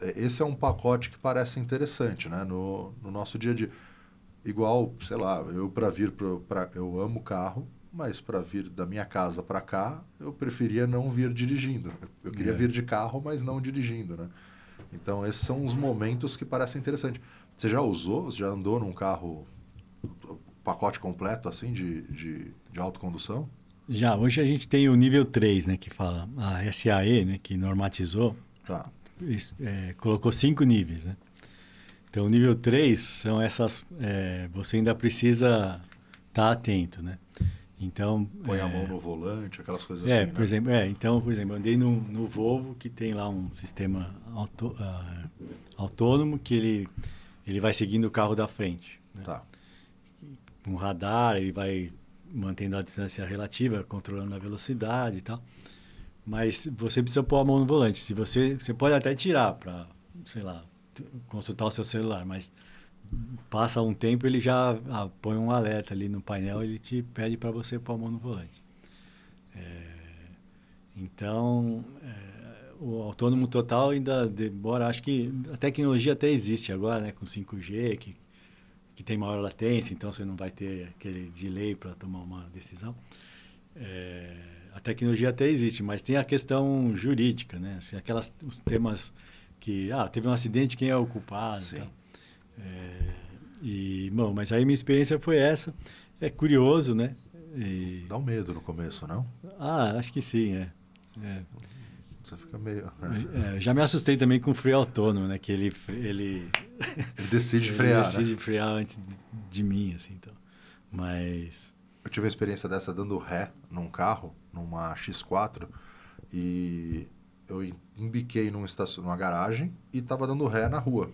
É, esse é um pacote que parece interessante, né? No, no nosso dia a dia. Igual, sei lá, eu para vir para eu amo carro, mas para vir da minha casa para cá, eu preferia não vir dirigindo. Eu queria é. vir de carro, mas não dirigindo, né? Então, esses são os momentos que parecem interessantes. Você já usou, você já andou num carro pacote completo assim de, de, de autocondução? Já, hoje a gente tem o nível 3, né, que fala a SAE, né, que normatizou, tá. é, colocou cinco níveis, né? Então, o nível 3 são essas, é, você ainda precisa estar tá atento, né? Então, põe é, a mão no volante, aquelas coisas é, assim, por né? exemplo, é, então, por exemplo, andei no, no Volvo que tem lá um sistema auto, uh, autônomo que ele ele vai seguindo o carro da frente, né? Tá. Com radar, ele vai mantendo a distância relativa, controlando a velocidade e tal. Mas você precisa pôr a mão no volante. Se você, você pode até tirar para, sei lá, consultar o seu celular, mas passa um tempo ele já ah, põe um alerta ali no painel, ele te pede para você pôr a mão no volante. É, então, é, o autônomo total ainda demora, acho que a tecnologia até existe agora, né, com 5G, que que tem maior latência, então você não vai ter aquele delay para tomar uma decisão. É, a tecnologia até existe, mas tem a questão jurídica, né? Assim, aquelas, os temas que, ah, teve um acidente, quem é o culpado? Sim. É, e, bom, mas aí minha experiência foi essa. É curioso, né? E... Dá um medo no começo, não? Ah, acho que sim, é. é. Você fica meio. É, já me assustei também com o freio autônomo, né? Que ele. Ele, ele decide ele frear. Ele decide né? frear antes de mim, assim, então. Mas. Eu tive uma experiência dessa dando ré num carro, numa X4, e eu embiquei num estacion... numa garagem e estava dando ré na rua.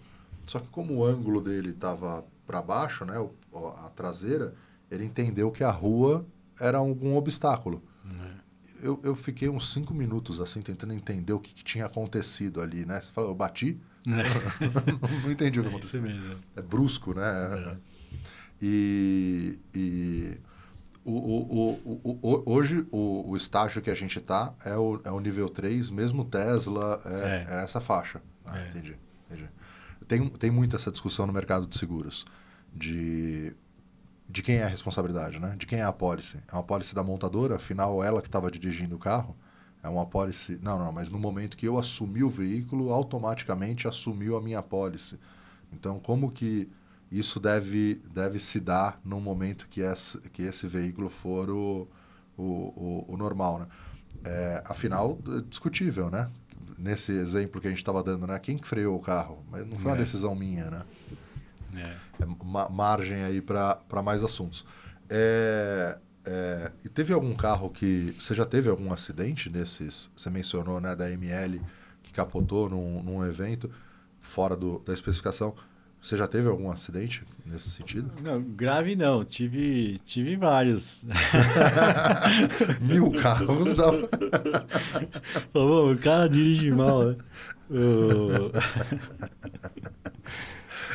Só que como o ângulo dele estava para baixo, né, a traseira, ele entendeu que a rua era algum obstáculo. É eu, eu fiquei uns cinco minutos assim tentando entender o que, que tinha acontecido ali, né? Você fala, eu bati? É. não, entendi o que aconteceu. É, isso mesmo. é brusco, né? É. E, e o, o, o, o, hoje o, o estágio que a gente está é o, é o nível 3, mesmo Tesla é, é. é essa faixa. Ah, é. entendi, entendi. Tem, tem muito essa discussão no mercado de seguros de de quem é a responsabilidade, né? De quem é a pólice? É uma pólice da montadora, afinal ela que estava dirigindo o carro. É uma pólice. Não, não, mas no momento que eu assumi o veículo, automaticamente assumiu a minha pólice. Então, como que isso deve, deve se dar no momento que esse, que esse veículo for o, o, o, o normal, né? É, afinal, é discutível, né? Nesse exemplo que a gente estava dando, né? Quem freou o carro? Mas não foi uma é. decisão minha, né? É. é ma margem aí para mais assuntos. É, é, e teve algum carro que. Você já teve algum acidente nesses. Você mencionou, né, da ML, que capotou num, num evento fora do, da especificação. Você já teve algum acidente nesse sentido? Não, grave não. Tive, tive vários. Mil carros dá Pô, o cara dirige mal, né? O...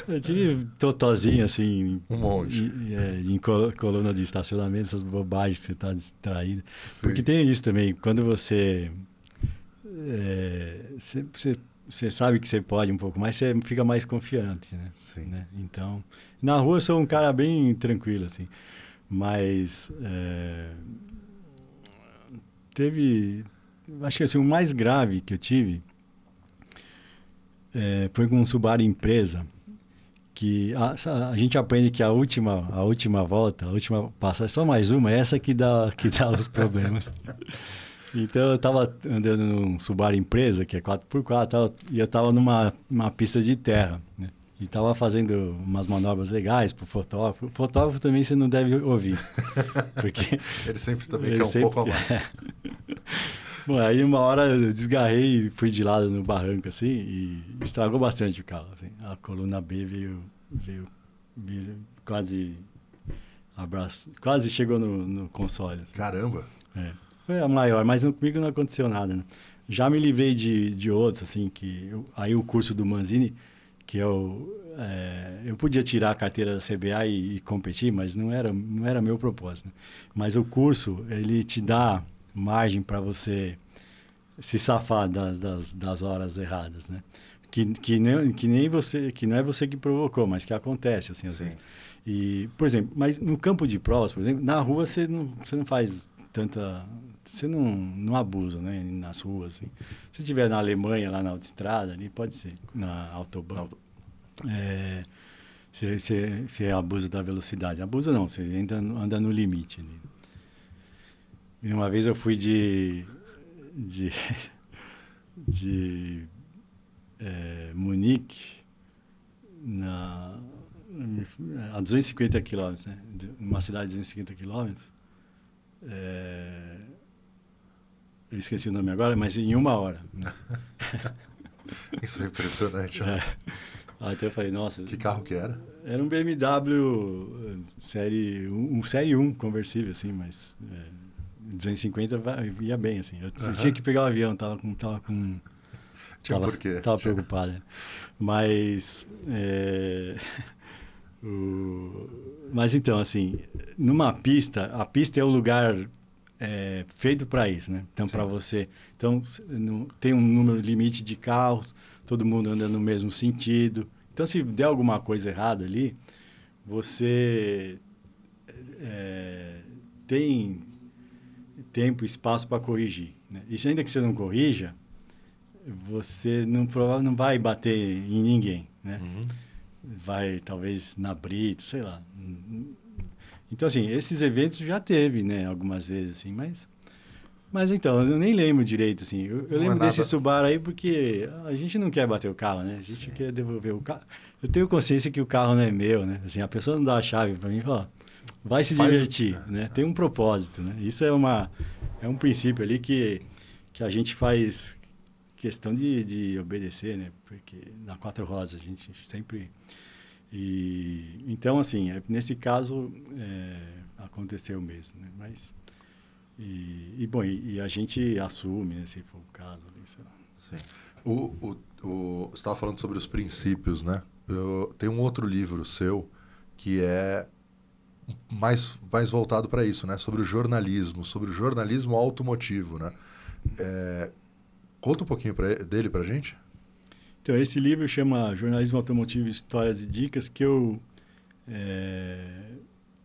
Eu tive totozinho, assim. Um monte. Em, é, em coluna de estacionamento, essas bobagens que você está distraído. Sim. Porque tem isso também, quando você, é, você, você. você, sabe que você pode um pouco mais, você fica mais confiante, né? Sim. Né? Então, na rua eu sou um cara bem tranquilo, assim. Mas. É, teve. Acho que assim, o mais grave que eu tive. É, foi com um Subaru empresa que a, a, gente aprende que a última, a última volta, a última passagem, só mais uma, é essa que dá, que dá os problemas. então eu estava andando num Subaru Empresa, que é 4x4, e eu estava numa uma pista de terra, né? E estava fazendo umas manobras legais para o fotógrafo. O fotógrafo também você não deve ouvir. Porque ele sempre também ele quer um sempre, pouco a mais. É. Bom, aí uma hora eu desgarrei e fui de lado no barranco, assim, e estragou bastante o carro, assim. A coluna B veio, veio, veio quase abraço, quase chegou no, no console. Assim. Caramba! É. Foi a maior, mas comigo não aconteceu nada, né? Já me livrei de, de outros, assim, que... Eu, aí o curso do Manzini, que eu... É, eu podia tirar a carteira da CBA e, e, competir, mas não era, não era meu propósito. Né? Mas o curso, ele te dá margem para você se safar das, das, das, horas erradas, né? Que, que, nem, que nem você, que não é você que provocou, mas que acontece, assim, às Sim. vezes. E, por exemplo, mas no campo de provas, por exemplo, na rua você não, você não faz tanta... Você não, não abusa, né? Nas ruas, assim. Se estiver na Alemanha, lá na autoestrada, ali pode ser, na autobahn. É, você, você, você abusa da velocidade. Abusa não, você ainda anda no limite ali. E uma vez eu fui de... de, de é, Munique, na a 250 quilômetros, né? Uma cidade de 250 quilômetros. É... Eu esqueci o nome agora, mas em uma hora. Isso é impressionante. É. Até eu falei, nossa... Que carro que era? Era um BMW série, um, série 1 conversível, assim, mas... É, 250 ia bem, assim. Eu, uhum. tinha que pegar o avião, tava com... Tava com tinha tava, porquê. Tava preocupado. Né? Mas... É... O... Mas então, assim, numa pista, a pista é o lugar é, feito para isso, né? Então, para você. Então, tem um número limite de carros, todo mundo anda no mesmo sentido. Então, se der alguma coisa errada ali, você é, tem tempo, espaço para corrigir. Né? E ainda que você não corrija, você não, não vai bater em ninguém, né? Uhum vai talvez na Brito, sei lá. Então, assim, esses eventos já teve, né, algumas vezes, assim, mas... Mas então, eu nem lembro direito, assim. Eu, eu lembro é desse Subaru aí porque a gente não quer bater o carro, né? A gente Sim. quer devolver o carro. Eu tenho consciência que o carro não é meu, né? Assim, a pessoa não dá a chave para mim e fala, vai se Faz divertir, o... né? Tem um propósito, né? Isso é uma é um princípio ali que que a gente faz questão de, de obedecer, né? Porque na quatro rodas a gente sempre e então assim é, nesse caso é, aconteceu mesmo, né? Mas e, e bom e, e, a gente assume né, se for o caso, ali, sei lá. Sim. O, o, o, você estava falando sobre os princípios, né? Eu, tem um outro livro seu que é mais, mais voltado para isso, né? Sobre o jornalismo, sobre o jornalismo automotivo, né? É, Conta um pouquinho pra, dele para gente. Então, esse livro chama Jornalismo Automotivo, Histórias e Dicas, que eu é,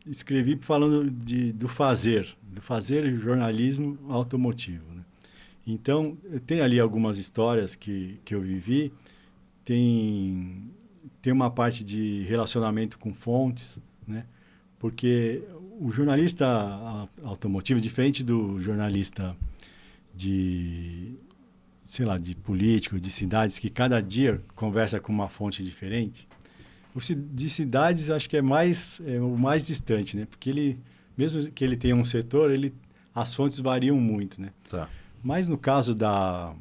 escrevi falando de, do fazer, do fazer jornalismo automotivo. Né? Então, tem ali algumas histórias que, que eu vivi, tem, tem uma parte de relacionamento com fontes, né? porque o jornalista automotivo, diferente do jornalista de sei lá, de político, de cidades que cada dia conversa com uma fonte diferente. O de cidades acho que é mais é o mais distante, né? Porque ele mesmo que ele tenha um setor, ele as fontes variam muito, né? Tá. Mas no caso da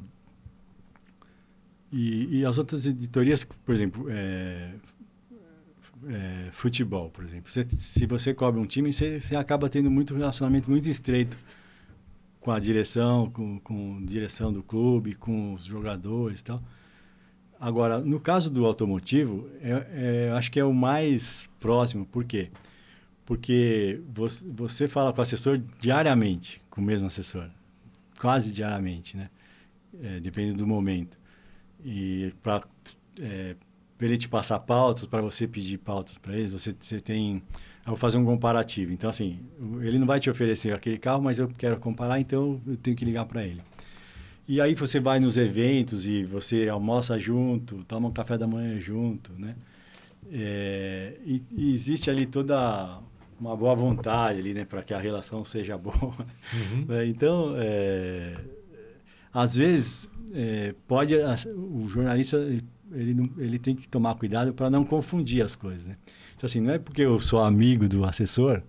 e, e as outras editorias, por exemplo, é, é, futebol, por exemplo. Você, se você cobre um time, você, você acaba tendo muito relacionamento muito estreito com a direção, com, com direção do clube, com os jogadores e tal. Agora, no caso do automotivo, é, é, acho que é o mais próximo. Por quê? Porque você, você fala com o assessor diariamente, com o mesmo assessor. Quase diariamente, né? É, dependendo do momento. E para é, ele te passar pautas, para você pedir pautas para eles, você, você tem eu vou fazer um comparativo. Então, assim, ele não vai te oferecer aquele carro, mas eu quero comparar, então eu tenho que ligar para ele. E aí você vai nos eventos e você almoça junto, toma um café da manhã junto, né? É, e, e, existe ali toda uma boa vontade ali, né, para que a relação seja boa. Uhum. É, então, é, às vezes é, pode o jornalista ele, ele, ele tem que tomar cuidado para não confundir as coisas, né? Então, assim, não é porque eu sou amigo do assessor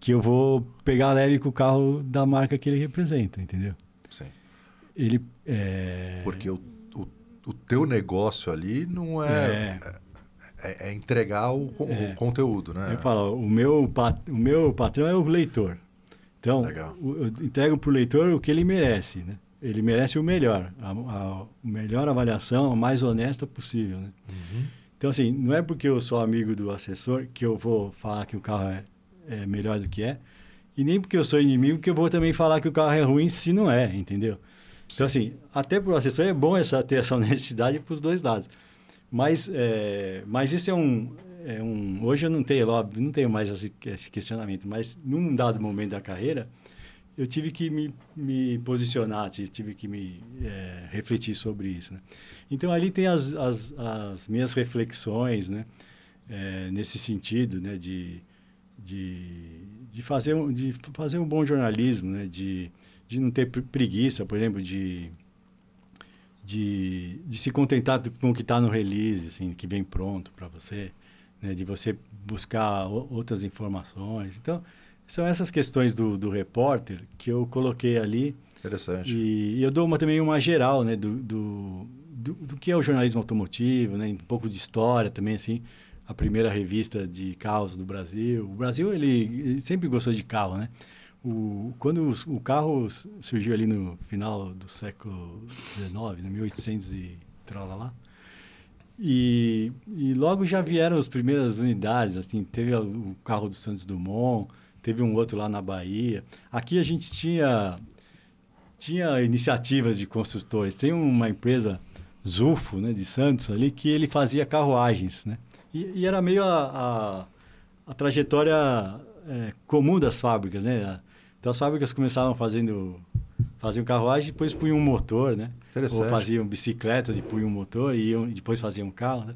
que eu vou pegar leve com o carro da marca que ele representa, entendeu? Sim. ele é... Porque o, o, o, teu negócio ali não é, é, é, é entregar o, o, é. conteúdo, né? Eu falo, o meu, o meu patrão é o leitor. Então, eu entrego para o leitor o que ele merece, né? Ele merece o melhor, a, a melhor avaliação, a mais honesta possível, né? Uhum. Então, assim, não é porque eu sou amigo do assessor que eu vou falar que o carro é, é melhor do que é, e nem porque eu sou inimigo que eu vou também falar que o carro é ruim se não é, entendeu? Então, assim, até para o assessor é bom essa, ter essa honestidade para os dois lados. Mas, é, mas esse é um, é um... Hoje eu não tenho, óbvio, não tenho mais esse, esse questionamento, mas num dado momento da carreira, eu tive que me, me posicionar, tive que me é, refletir sobre isso. Né? Então, ali tem as, as, as minhas reflexões né? É, nesse sentido né? de, de, de, fazer um, de fazer um bom jornalismo, né? de, de não ter preguiça, por exemplo, de, de, de se contentar com o que está no release, assim, que vem pronto para você, né? de você buscar outras informações. Então, são essas questões do, do repórter que eu coloquei ali. Interessante. E, e eu dou uma, também uma geral, né, do, do, do, do, que é o jornalismo automotivo, né, um pouco de história também, assim. A primeira revista de carros do Brasil. O Brasil, ele, ele sempre gostou de carro, né? O, quando os, o carro surgiu ali no final do século XIX, né, 1800 e trola lá, e, e logo já vieram as primeiras unidades, assim, teve o carro do Santos Dumont, teve um outro lá na Bahia. Aqui a gente tinha, tinha iniciativas de construtores. Tem uma empresa, Zufo, né, de Santos, ali, que ele fazia carruagens, né? E, e era meio a, a, a trajetória é, comum das fábricas, né? Então as fábricas começavam fazendo faziam carruagem, depois punham um motor, né? Ou faziam bicicletas e punham um motor e iam, depois faziam um carro, né?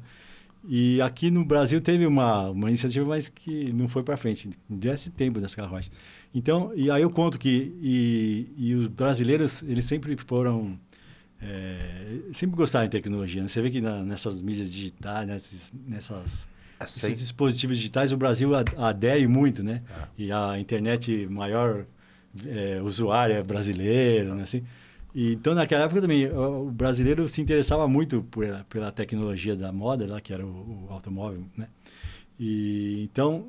E aqui no Brasil teve uma, uma iniciativa, mas que não foi para frente. Desse tempo das carruagens. Então, e aí eu conto que e, e os brasileiros, eles sempre foram... É, sempre gostaram de tecnologia. Né? Você vê que na, nessas mídias digitais, nessas, nessas é esses dispositivos digitais, o Brasil adere muito, né? É. E a internet maior é, usuária é brasileira, né? Assim, e, então, naquela época também, o brasileiro se interessava muito por, pela tecnologia da moda, lá, que era o, o automóvel, né? E, então,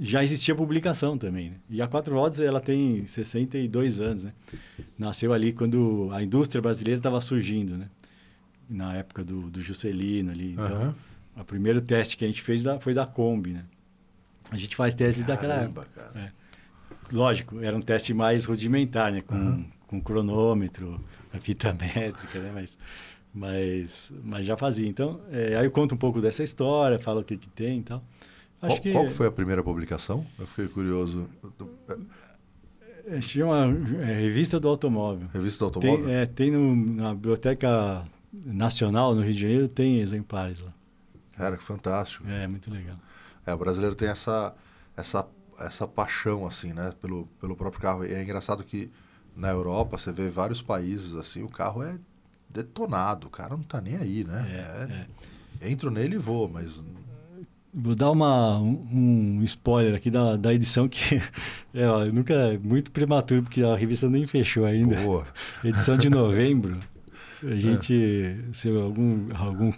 já existia publicação também. Né? E a Quatro Rodas, ela tem 62 anos, né? Nasceu ali quando a indústria brasileira estava surgindo, né? Na época do, do Juscelino ali. Então, uhum. o primeiro teste que a gente fez da, foi da Kombi, né? A gente faz testes daquela época. É. Lógico, era um teste mais rudimentar, né? Com, uhum com cronômetro, a fita métrica, né? Mas, mas, mas já fazia. Então, é, aí eu conto um pouco dessa história, falo o que, que tem e tal. Acho qual, que... qual foi a primeira publicação? Eu fiquei curioso. É, chama é, Revista do Automóvel. Revista do Automóvel? Tem, é, tem no, na Biblioteca Nacional, no Rio de Janeiro, tem exemplares lá. Cara, que fantástico. É, muito legal. É, o brasileiro tem essa, essa, essa paixão, assim, né, pelo, pelo próprio carro. E é engraçado que na Europa, você vê vários países assim, o carro é detonado, o cara não tá nem aí, né? É, é. Entro nele e vou, mas. Vou dar uma, um, um spoiler aqui da, da edição que é, ó, nunca é muito prematuro, porque a revista nem fechou ainda. Boa. Edição de novembro. A gente, se algum, algum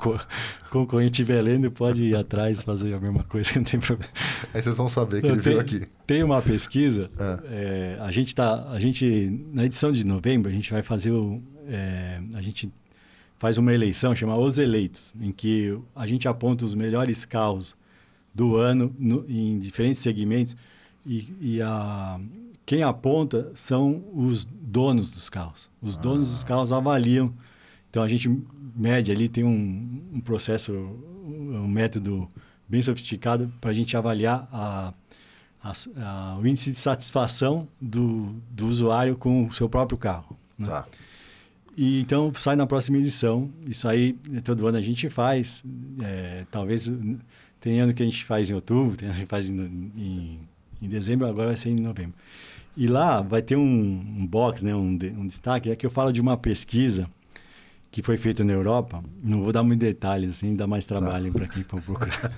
concorrente estiver lendo, pode ir atrás fazer a mesma coisa, não tem problema. Aí vocês vão saber que ele tem, veio aqui. Tem uma pesquisa, é. É, a gente tá, a gente, na edição de novembro, a gente vai fazer o, é, a gente faz uma eleição chama Os Eleitos, em que a gente aponta os melhores carros do ano no, em diferentes segmentos e, e a, quem aponta são os donos dos carros. Os donos ah. dos carros avaliam então a gente mede ali, tem um, um processo, um método bem sofisticado para a gente avaliar a, a, a, o índice de satisfação do, do usuário com o seu próprio carro. Né? Tá. E então sai na próxima edição. Isso aí todo ano a gente faz. É, talvez tem ano que a gente faz em outubro, tem ano que faz em, em, em dezembro, agora vai ser em novembro. E lá vai ter um, um box, né, um, um destaque, é que eu falo de uma pesquisa que foi feita na Europa, não vou dar muitos detalhes, assim, dá mais trabalho tá. para quem for procurar.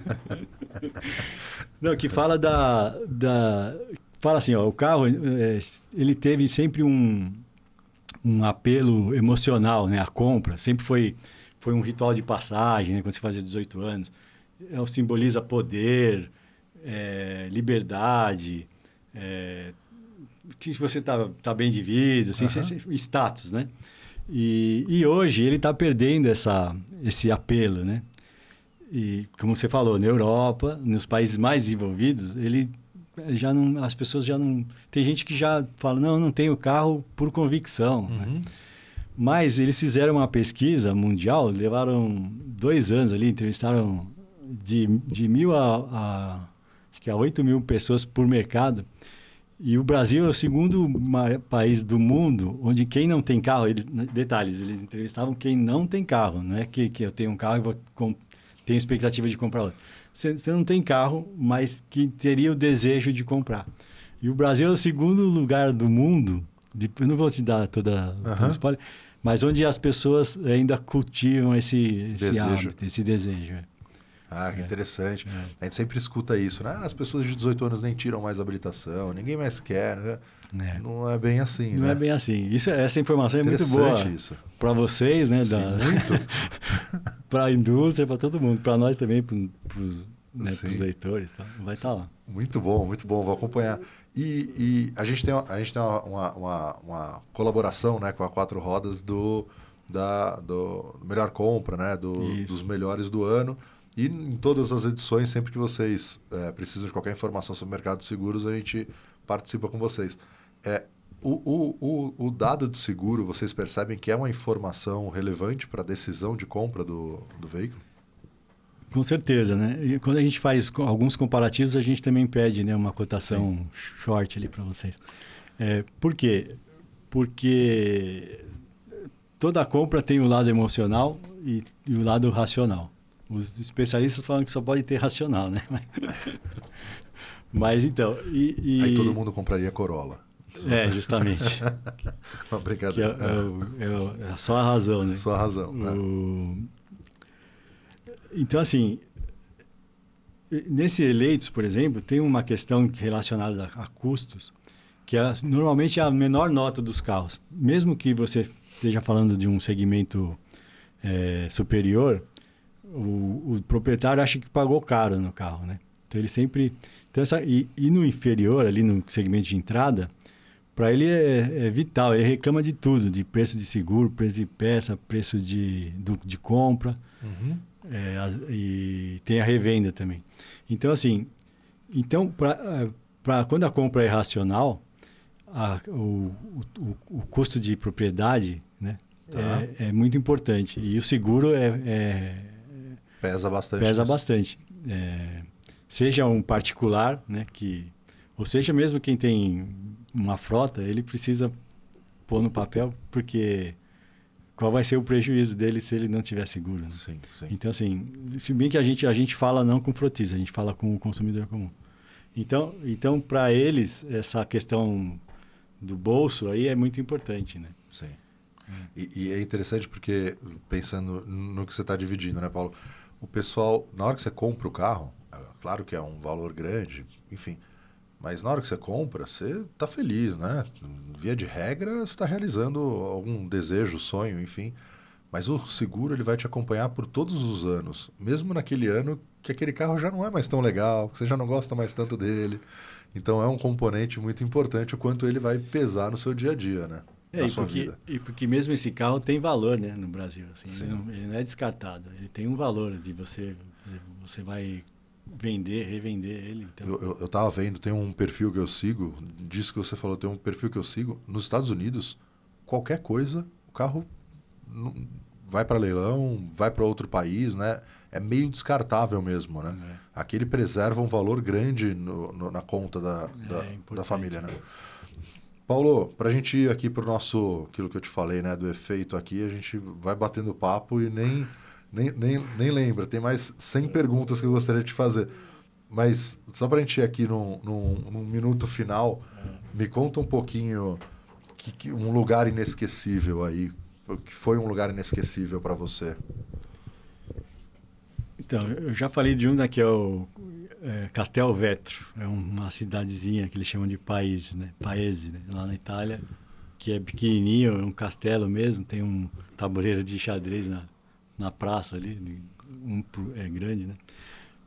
não, que fala da, da... Fala assim, ó, o carro, é, ele teve sempre um, um apelo emocional, né? A compra sempre foi foi um ritual de passagem, né? quando você fazia 18 anos. Ela simboliza poder, é, liberdade, é, que você está tá bem de vida, assim, uhum. status, né? E, e hoje ele está perdendo essa, esse apelo, né? E como você falou, na Europa, nos países mais desenvolvidos, ele já não, as pessoas já não, tem gente que já fala não, não tenho carro por convicção. Né? Uhum. Né? Mas eles fizeram uma pesquisa mundial, levaram dois anos ali, entrevistaram de, de mil a, a acho que a oito mil pessoas por mercado. E o Brasil é o segundo país do mundo onde quem não tem carro, eles, detalhes, eles entrevistavam quem não tem carro, não é que, que eu tenho um carro e vou com, tenho expectativa de comprar outro. Você, você não tem carro, mas que teria o desejo de comprar. E o Brasil é o segundo lugar do mundo, de, eu não vou te dar toda, uhum. spoiler, mas onde as pessoas ainda cultivam esse, esse desejo. hábito, esse desejo. É. Ah, que é. interessante. É. A gente sempre escuta isso, né? Ah, as pessoas de 18 anos nem tiram mais habilitação, ninguém mais quer. Né? É. Não é bem assim, Não né? é bem assim. Isso, essa informação é muito boa para vocês, né? Sim, da... muito. para a indústria, para todo mundo. Para nós também, para os né, leitores. Tá? Vai estar tá lá. Muito bom, muito bom. Vou acompanhar. E, e, a gente tem, a gente tem uma, uma, uma, colaboração né, com a Quatro Rodas do, da, do Melhor Compra, né, do, dos melhores do ano. E em todas as edições, sempre que vocês é, precisam de qualquer informação sobre o mercado de seguros, a gente participa com vocês. É, o, o, o, o dado de seguro, vocês percebem que é uma informação relevante para a decisão de compra do, do veículo? Com certeza, né? E quando a gente faz alguns comparativos, a gente também pede né, uma cotação Sim. short ali para vocês. É, por quê? Porque toda compra tem o lado emocional e, e, o lado racional. Os especialistas falam que só pode ter racional, né? Mas então. E, e... Aí todo mundo compraria Corolla. É, justamente. Uma brincadeira. É, é, é, só a razão, né? Só a razão. O... Então, assim, nesse eleitos, por exemplo, tem uma questão relacionada a, a custos, que é, normalmente é a menor nota dos carros. Mesmo que você esteja falando de um segmento é, superior, o, o, proprietário acha que pagou caro no carro, né? Então, ele sempre... Então, essa, e, e no inferior, ali no segmento de entrada, para ele é, é, vital. Ele reclama de tudo, de preço de seguro, preço de peça, preço de, do, de compra. Uhum. É, e tem a revenda também. Então, assim, então, para quando a compra é racional, a, o, o, o, custo de propriedade né, tá. é, é, muito importante. E o seguro é, é pesa bastante. Pesa isso. bastante. É, seja um particular, né, que, ou seja mesmo quem tem uma frota, ele precisa pôr no papel, porque qual vai ser o prejuízo dele se ele não tiver seguro. Né? Sim, sim. Então, assim, se bem que a gente, a gente fala não com frotista, a gente fala com o consumidor comum. Então, então para eles, essa questão do bolso aí é muito importante, né? Sim. E, e, é interessante porque, pensando no que você está dividindo, né, Paulo? O pessoal, na hora que você compra o carro, é claro que é um valor grande, enfim, mas na hora que você compra, você está feliz, né? Via de regra, você está realizando algum desejo, sonho, enfim. Mas o seguro ele vai te acompanhar por todos os anos, mesmo naquele ano que aquele carro já não é mais tão legal, que você já não gosta mais tanto dele. Então é um componente muito importante o quanto ele vai pesar no seu dia a dia, né? É, e, porque, vida. e porque mesmo esse carro tem valor, né, no Brasil. Assim, ele não, ele, não, é descartado. Ele tem um valor de você, você vai vender, revender ele. Então. Eu, eu, eu vendo, tem um perfil que eu sigo, disso que você falou, tem um perfil que eu sigo. Nos Estados Unidos, qualquer coisa, o carro vai para leilão, vai para outro país, né? É meio descartável mesmo, né? É. Aqui ele preserva um valor grande no, no, na conta da, é, da, da, família, né? Paulo, para a gente ir aqui para o nosso, aquilo que eu te falei, né, do efeito aqui, a gente vai batendo papo e nem nem, nem, nem lembra. Tem mais 100 perguntas que eu gostaria de fazer. Mas só para a gente ir aqui num, num, num, minuto final, me conta um pouquinho que, que, um lugar inesquecível aí. que foi um lugar inesquecível para você? Então, eu já falei de um né, que é o é, Castelvetro. É uma cidadezinha que eles chamam de Paese, né? Paese, né? lá na Itália. que é pequenininho, é um castelo mesmo, tem um tabuleiro de xadrez na, na praça ali, um é grande, né?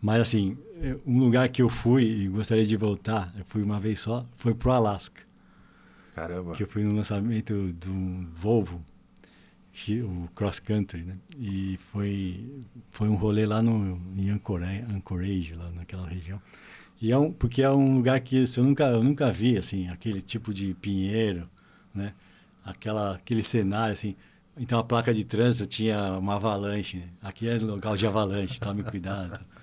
Mas assim, é, um lugar que eu fui e gostaria de voltar, eu fui uma vez só, foi pro Alasca. Caramba. Que eu fui no lançamento do Volvo, o cross country, né? E foi foi um rolê lá no em Anchorage, Anchorage lá naquela região. E é um, porque é um lugar que eu nunca eu nunca vi assim, aquele tipo de pinheiro, né? Aquela aquele cenário assim. Então a placa de trânsito tinha uma avalanche. Né? Aqui é local de avalanche, tome cuidado.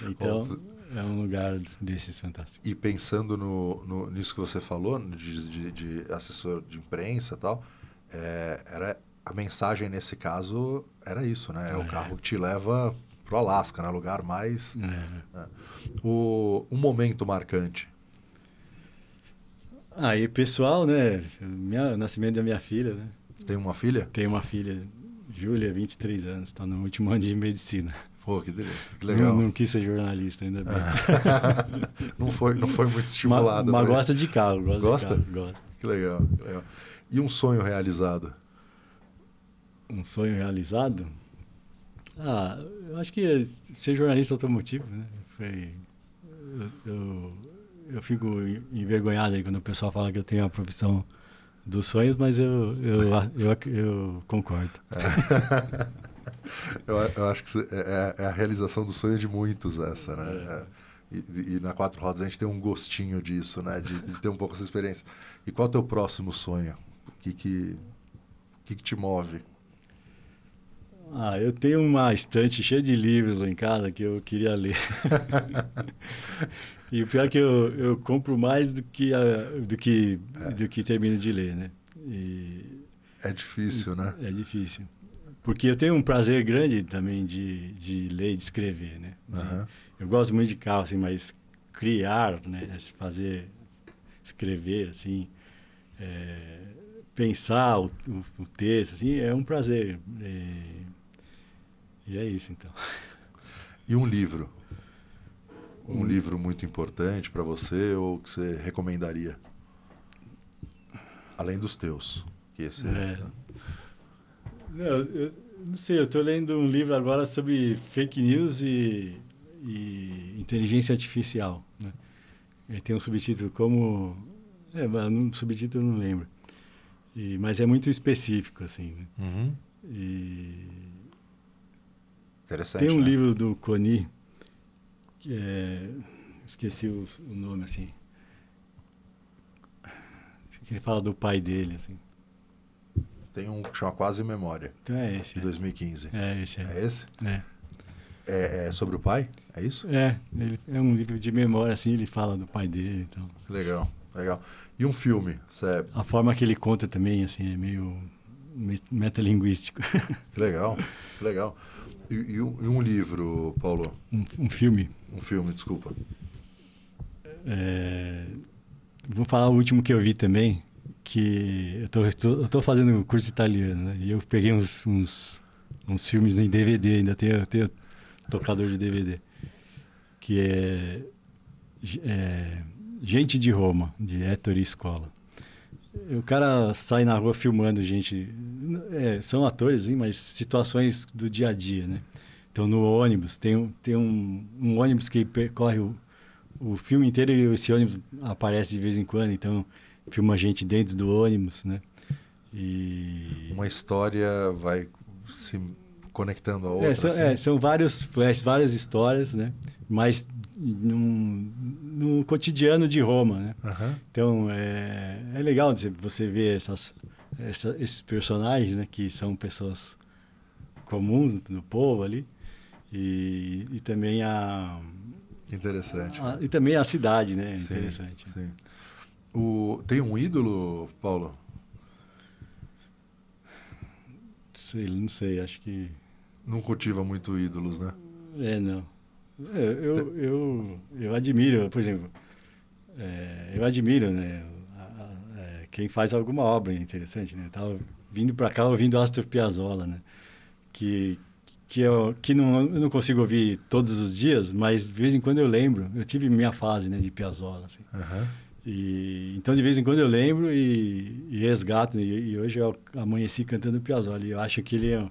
Então é um lugar desses fantástico. E pensando no, no nisso que você falou de, de, de assessor de imprensa, tal, é, era a mensagem nesse caso era isso, né? É, é. o carro que te leva pro Alasca, né? Lugar mais. É. Né? O, um momento marcante. Aí, pessoal, né? Minha, nascimento da minha filha, né? Você tem uma filha? Tenho uma filha, Júlia, 23 anos, está no último ano de medicina. Pô, que, que legal. Não, não, quis ser jornalista ainda bem. não, foi, não foi muito estimulado. Mas, mas gosta de carro. Gosta? Gosta? Carro, gosta. Que legal, que legal. E um sonho realizado? Um sonho realizado? Ah, eu acho que ser jornalista automotivo, né? Foi, eu, eu, eu, fico envergonhado aí quando o pessoal fala que eu tenho a profissão dos sonhos, mas eu, eu, eu, eu concordo. É. eu, eu, acho que é, é, a realização do sonho de muitos essa, né? É. é. E, e, na Quatro Rodas a gente tem um gostinho disso, né? De, de ter um pouco essa experiência. E qual é o teu próximo sonho? O que que, o que, que te move? Ah, eu tenho uma estante cheia de livros lá em casa que eu queria ler. e o pior é que eu, eu compro mais do que, a, do, que, é. do que termino de ler, né? E, é difícil, né? É difícil. Porque eu tenho um prazer grande também de, de ler e de escrever, né? Uhum. Eu gosto muito de carro, assim, mas criar, né? Fazer, escrever, assim... É, pensar o, o, o, texto, assim, é um prazer. É, e é isso, então. E um livro? Um hum. livro muito importante para você ou que você recomendaria? Além dos teus. Que esse é. Não, eu, não sei, eu estou lendo um livro agora sobre fake news e, e inteligência artificial. Né? Ele tem um subtítulo como... É, um subtítulo eu não lembro. E, mas é muito específico, assim. Né? Uhum. E Interessante. Tem um né? livro do Coni, que é, esqueci o, o, nome assim, que ele fala do pai dele, assim. Tem um que chama Quase Memória. Então é esse. De 2015. É esse. É, é esse? É. é. É, sobre o pai? É isso? É, ele, é um livro de memória, assim, ele fala do pai dele. Então. Legal, legal. E um filme? Cê... A forma que ele conta também, assim, é meio metalinguístico. Legal, legal. E, e, um, e um, livro, Paulo? Um, um, filme. Um filme, desculpa. É, vou falar o último que eu vi também, que eu estou fazendo curso italiano, né? E eu peguei uns, uns, uns filmes em DVD, ainda tenho, tenho tocador de DVD, que é, é Gente de Roma, de Ettore Scola. O cara sai na rua filmando gente. É, são atores, hein, mas situações do dia a dia, né? Então, no ônibus, tem, tem um, um ônibus que percorre o, o filme inteiro e esse ônibus aparece de vez em quando. Então, filma gente dentro do ônibus, né? E... Uma história vai se conectando a outra. É, são, assim. é, são vários flashes, várias histórias, né? Mas num, no cotidiano de Roma, né? Uhum. Então é, é legal você ver essas, essa, esses personagens, né? Que são pessoas comuns do povo ali e, e também a interessante a, e também a cidade, né? Sim, interessante. Sim. O, tem um ídolo, Paulo? Sei, não sei, acho que não cultiva muito ídolos, né? É, não. É, eu, eu, eu admiro, por exemplo, é, eu admiro, né? A, a, é, quem faz alguma obra interessante, né? Tava vindo para cá ouvindo Astor Piazzolla, né? Que que eu que não eu não consigo ouvir todos os dias, mas de vez em quando eu lembro. Eu tive minha fase, né, de Piazzolla, assim. Uhum. E, então, de vez em quando eu lembro e, e resgato. E, e, hoje eu amanheci cantando Piazzolla. E eu acho que ele é,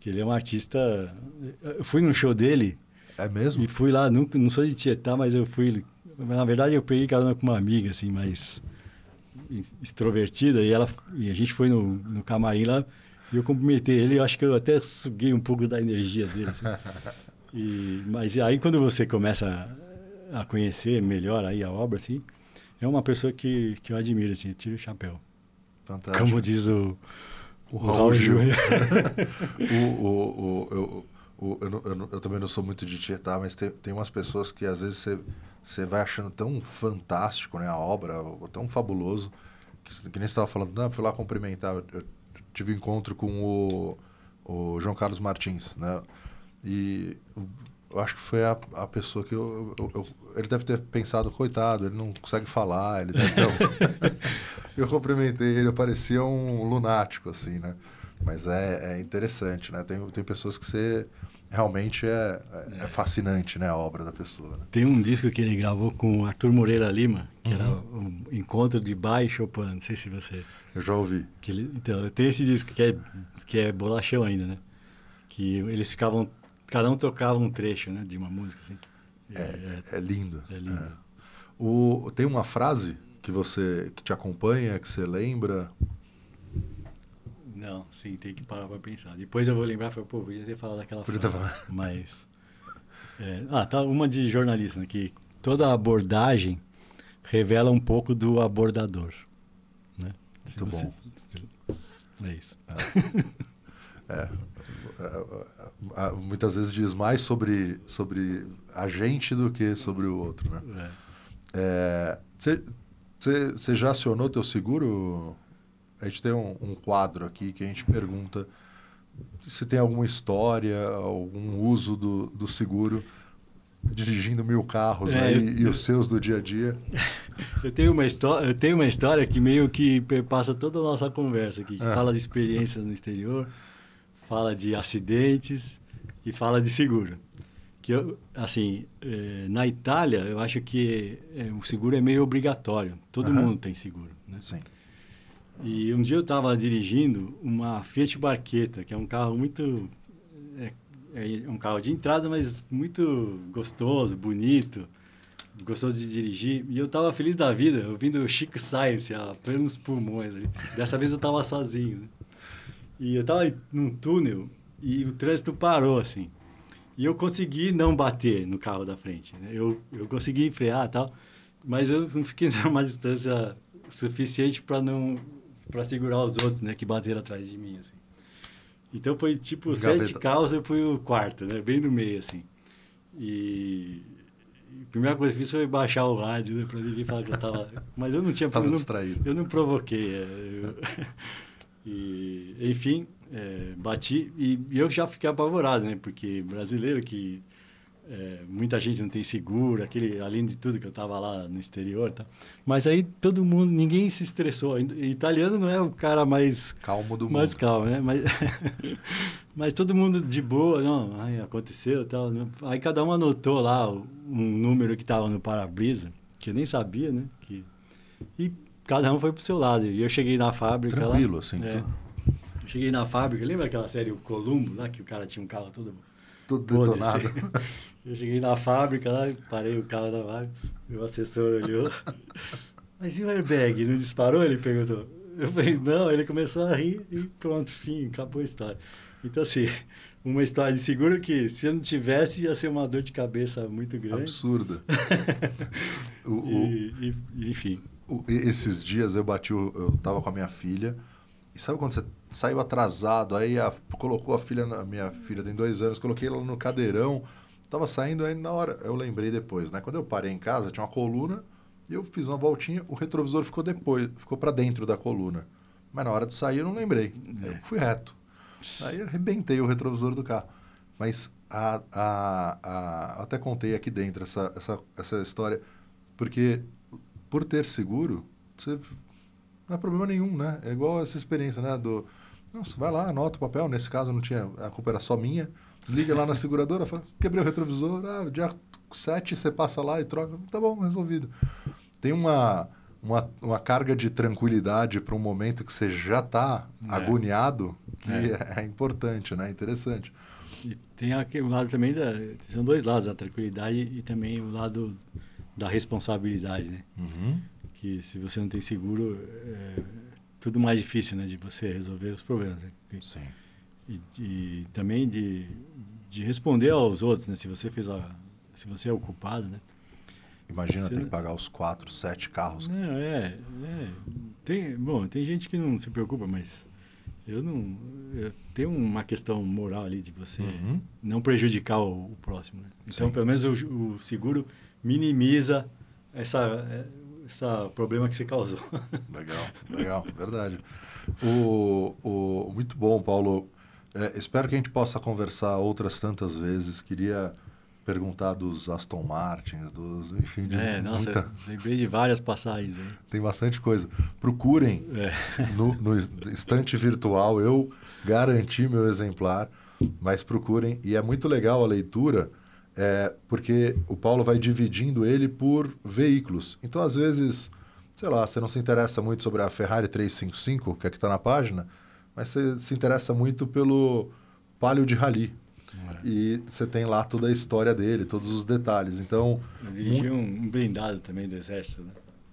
que ele é um artista... Eu fui num show dele... É mesmo? E fui lá, nunca, não sou de Tietá, mas eu fui... Na verdade, eu peguei carona com uma amiga, assim, mais extrovertida. E, ela, e a gente foi no, no camarim lá e eu cumprimentei ele. Eu acho que eu até suguei um pouco da energia dele. Assim. E, mas aí, quando você começa a, a conhecer melhor aí a obra, assim é uma pessoa que, que eu admiro, assim, tiro o chapéu. Fantástico. Como diz o, o, o Raul Gil. o, o, o, o, eu, eu, eu, também não sou muito de tietar, mas tem, tem umas pessoas que às vezes você, você vai achando tão fantástico né, a obra, tão fabuloso, que, que nem você estava falando, não, fui lá cumprimentar, eu, eu tive um encontro com o, o João Carlos Martins, né? E eu acho que foi a, a pessoa que eu, eu, eu, Ele deve ter pensado, coitado, ele não consegue falar, ele deve ter. eu cumprimentei ele, eu parecia um lunático, assim, né? Mas é, é interessante, né? Tem, tem pessoas que você. Realmente é, é, é fascinante, né? A obra da pessoa. Né? Tem um disco que ele gravou com Arthur Moreira Lima, que uhum. era um encontro de Bach e Chopin. Não sei se você. Eu já ouvi. Que ele, então, tem esse disco que é, que é bolachão ainda, né? Que eles ficavam Cada um tocava um trecho né, de uma música. Assim. É, é, é lindo. É lindo. É. O, tem uma frase que você que te acompanha, que você lembra? Não, sim, tem que parar para pensar. Depois eu vou lembrar, falei, pô, podia ter falado daquela frase. Mas. É, ah, tá uma de jornalista, né, que toda abordagem revela um pouco do abordador. Né? Muito você... bom. É isso. É. é. muitas vezes diz mais sobre, sobre a gente do que sobre o outro, né? Você é. é, já acionou teu seguro? A gente tem um, um, quadro aqui que a gente pergunta se tem alguma história, algum uso do, do seguro dirigindo mil carros é, aí, eu, e os seus do dia a dia. Eu tenho uma história, eu tenho uma história que meio que passa toda a nossa conversa aqui, que é. fala de experiências no exterior fala de acidentes e fala de seguro. Que eu, assim, é, na Itália, eu acho que é, o seguro é meio obrigatório. Todo uhum. mundo tem seguro, né? Sim. E um dia eu estava dirigindo uma Fiat Barchetta, que é um carro muito é, é, um carro de entrada, mas muito gostoso, bonito, gostoso de dirigir. E eu estava feliz da vida, ouvindo o Chico Science a plenos pulmões. Ali. Dessa vez eu estava sozinho. Né? E eu tava num túnel e o trânsito parou, assim. E eu consegui não bater no carro da frente. Né? Eu, eu consegui frear e tal, mas eu não fiquei numa distância suficiente para não para segurar os outros, né, que bateram atrás de mim, assim. Então foi tipo Gaveta. sete carros, eu fui o quarto, né, bem no meio, assim. E a primeira coisa que fiz foi baixar o rádio, né, para ninguém falar que eu tava... Mas eu não tinha... Tava eu não, distraído. Eu não provoquei. É, eu... E, enfim, é, bati e, e, eu já fiquei apavorado, né? Porque brasileiro que é, muita gente não tem seguro, aquele, além de tudo que eu estava lá no exterior, tá? Mas aí todo mundo, ninguém se estressou. Italiano não é o cara mais calmo do mais mundo. calmo, né? Mas, mas todo mundo de boa, não, ai, aconteceu, tal. Né? Aí cada um anotou lá um número que estava no para-brisa, que eu nem sabia, né? Que e cada um foi pro seu lado. E eu cheguei na fábrica Tranquilo, lá, assim. É, cheguei na fábrica, lembra aquela série O Columbo, lá, que o cara tinha um carro todo... Tudo detonado. Assim? Eu cheguei na fábrica lá, parei o carro da fábrica, o assessor olhou. Mas e o airbag? Não disparou? Ele perguntou. Eu falei, não, ele começou a rir e pronto, fim, acabou a história. Então, assim, uma história de seguro que, se eu não tivesse, ia ser uma dor de cabeça muito grande. Absurda. o, o... E, enfim esses dias eu bati, eu tava com a minha filha, e sabe quando você saiu atrasado, aí a, colocou a filha, minha filha tem dois anos, coloquei ela no cadeirão, tava saindo, aí na hora, eu lembrei depois, né? Quando eu parei em casa, tinha uma coluna, e eu fiz uma voltinha, o retrovisor ficou depois, ficou para dentro da coluna. Mas na hora de sair eu não lembrei. É. Eu fui reto. Aí arrebentei o retrovisor do carro. Mas a, a, a, até contei aqui dentro essa, essa, essa história, porque por ter seguro, você não é problema nenhum, né? É igual essa experiência, né? Do, não, você vai lá, anota o papel. Nesse caso, não tinha, a culpa era só minha. Liga lá na seguradora, fala, quebrei o retrovisor. Ah, dia 7 você passa lá e troca. Tá bom, resolvido. Tem uma, uma, uma carga de tranquilidade para um momento que você já está É. agoniado, que É. é. importante, né? Interessante. E tem aquele lado também da. São dois lados, a tranquilidade e também o lado da responsabilidade, né? Uhum. Que se você não tem seguro, é tudo mais difícil, né? De você resolver os problemas. Né? Sim. E, e também de, de responder aos outros, né? Se você fez a. Se você é o culpado, né? Imagina Você ter que pagar os quatro, sete carros. Não, é, é. Tem, bom, tem gente que não se preocupa, mas eu não. Eu tenho uma questão moral ali de você Uhum. não prejudicar o, o próximo. Né? Então, Sim. pelo menos o, o seguro minimiza essa, essa problema que você causou. Legal, legal, verdade. O, o, muito bom, Paulo. É, espero que a gente possa conversar outras tantas vezes. Queria perguntar dos Aston Martins, dos, enfim, de é, nossa, muita- lembrei de várias passagens aí. tem bastante coisa. Procurem É. no, no estante virtual, eu garanti meu exemplar, mas procurem. E é muito legal a leitura, é, porque o Paulo vai dividindo ele por veículos. Então, às vezes, sei lá, você não se interessa muito sobre a Ferrari 355, que é que está na página, mas você se interessa muito pelo Palio de Rally. É. E você tem lá toda a história dele, todos os detalhes. Então, Eu dirigi um, um blindado também do exército, né?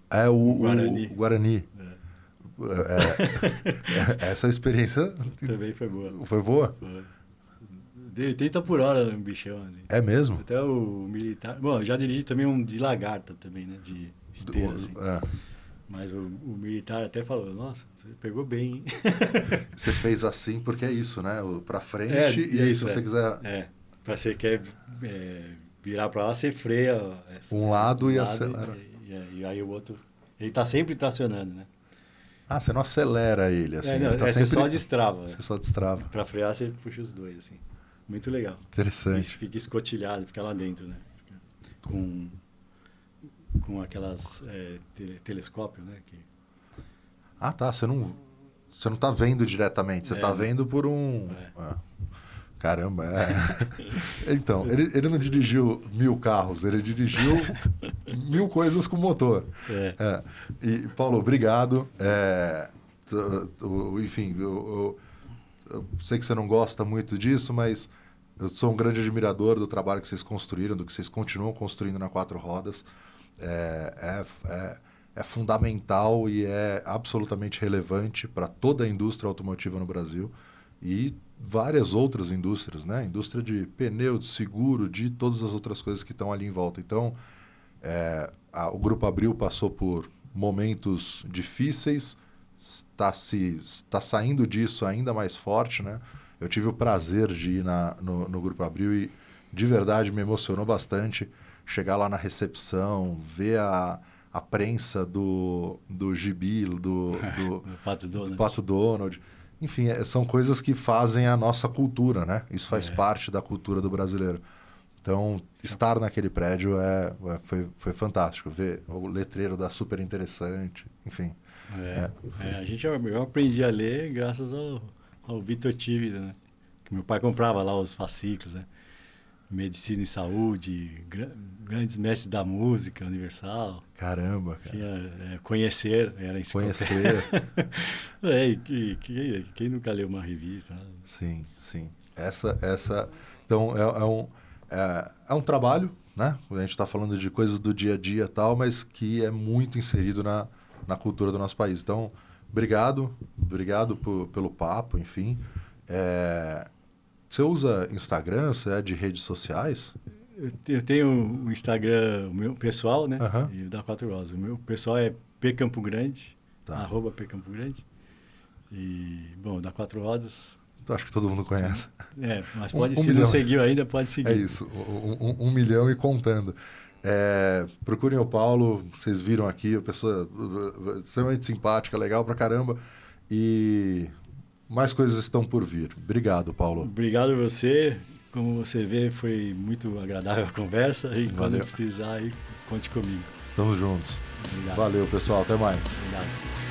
é o, o Guarani. o Guarani. É. É, essa experiência Também foi boa. foi boa? Foi. Dei 80 por hora no bichão ali. É mesmo? Até o militar. Bom, eu já dirigi também um de lagarta também, né? De esteira, assim. É. Mas o, o militar até falou, nossa, você pegou bem, hein? Você fez assim porque é isso, né? O Pra frente, É, e aí se isso, você é. quiser É, pra você quer é, virar pra lá, você freia. é, Um lado e acelera. E, e- e aí o outro... Ele tá sempre tracionando, né? Ah, você não acelera ele, assim. é, não, ele tá é, você sempre... só destrava. Você só destrava. Pra frear, você puxa os dois, assim. Muito legal. Interessante. fica escotilhado, fica lá dentro, né? Fica Com, com aquelas é, tele- telescópio, né? Que, Ah, tá. Você não, você não tá vendo diretamente. Você É, tá né? vendo por um... É. Ah. Caramba, é. então, ele, ele não dirigiu mil carros, ele dirigiu mil coisas com motor. é, É. E, Paulo, obrigado. É, t- o- enfim, eu, eu- eu sei que você não gosta muito disso, mas eu sou um grande admirador do trabalho que vocês construíram, do que vocês continuam construindo na Quatro Rodas. É, é, é, é fundamental e é absolutamente relevante para toda a indústria automotiva no Brasil e várias outras indústrias, né? Indústria de pneu, de seguro, de todas as outras coisas que estão ali em volta. Então, é, a- o Grupo Abril passou por momentos difíceis, está, se, está saindo disso ainda mais forte, né? Eu tive o prazer de ir na, no, no Grupo Abril e de verdade me emocionou bastante chegar lá na recepção, ver a, a prensa do, do gibi, do, do, Pato Donald. do Pato Donald. Enfim, é- são coisas que fazem a nossa cultura, né? Isso faz É. parte da cultura do brasileiro. Então, estar naquele prédio é, é- foi, foi fantástico. Ver o letreiro da super interessante, enfim. É, é, a gente, eu aprendi a ler graças ao, ao Vitor Tívida, né? Que meu pai comprava lá os fascículos, né? Medicina e Saúde, gra- grandes mestres da música universal. Caramba, cara. Tinha é, Conhecer, era. Conhecer. é, e que, que, quem nunca leu uma revista? né? Sim, sim. Essa, essa. Então é, é um é, é um trabalho, né? A gente está falando de coisas do dia a dia e tal, mas que é muito inserido na, na cultura do nosso país. Então, obrigado, obrigado por- pelo papo, enfim. É, você usa Instagram? Você é de redes sociais? Eu, te- eu tenho o Instagram o meu pessoal, né? Aham. E da Quatro Rosas. O meu pessoal é P Campo Grande, Tá. arroba P Campo Grande. E, bom, da Quatro Rodas. Então, acho que todo mundo conhece. É, mas Um- pode, um se milhão. não seguiu ainda, pode seguir. É isso, um, um- um milhão e contando. É, procurem o Paulo, vocês viram aqui, a pessoa uh, uh, extremamente simpática, legal pra caramba. E mais coisas estão por vir. Obrigado, Paulo. Obrigado a você. Como você vê, foi muito agradável a conversa. E quando Valeu. precisar, aí, conte comigo. Estamos juntos. Obrigado. Valeu, pessoal. Até mais. Obrigado.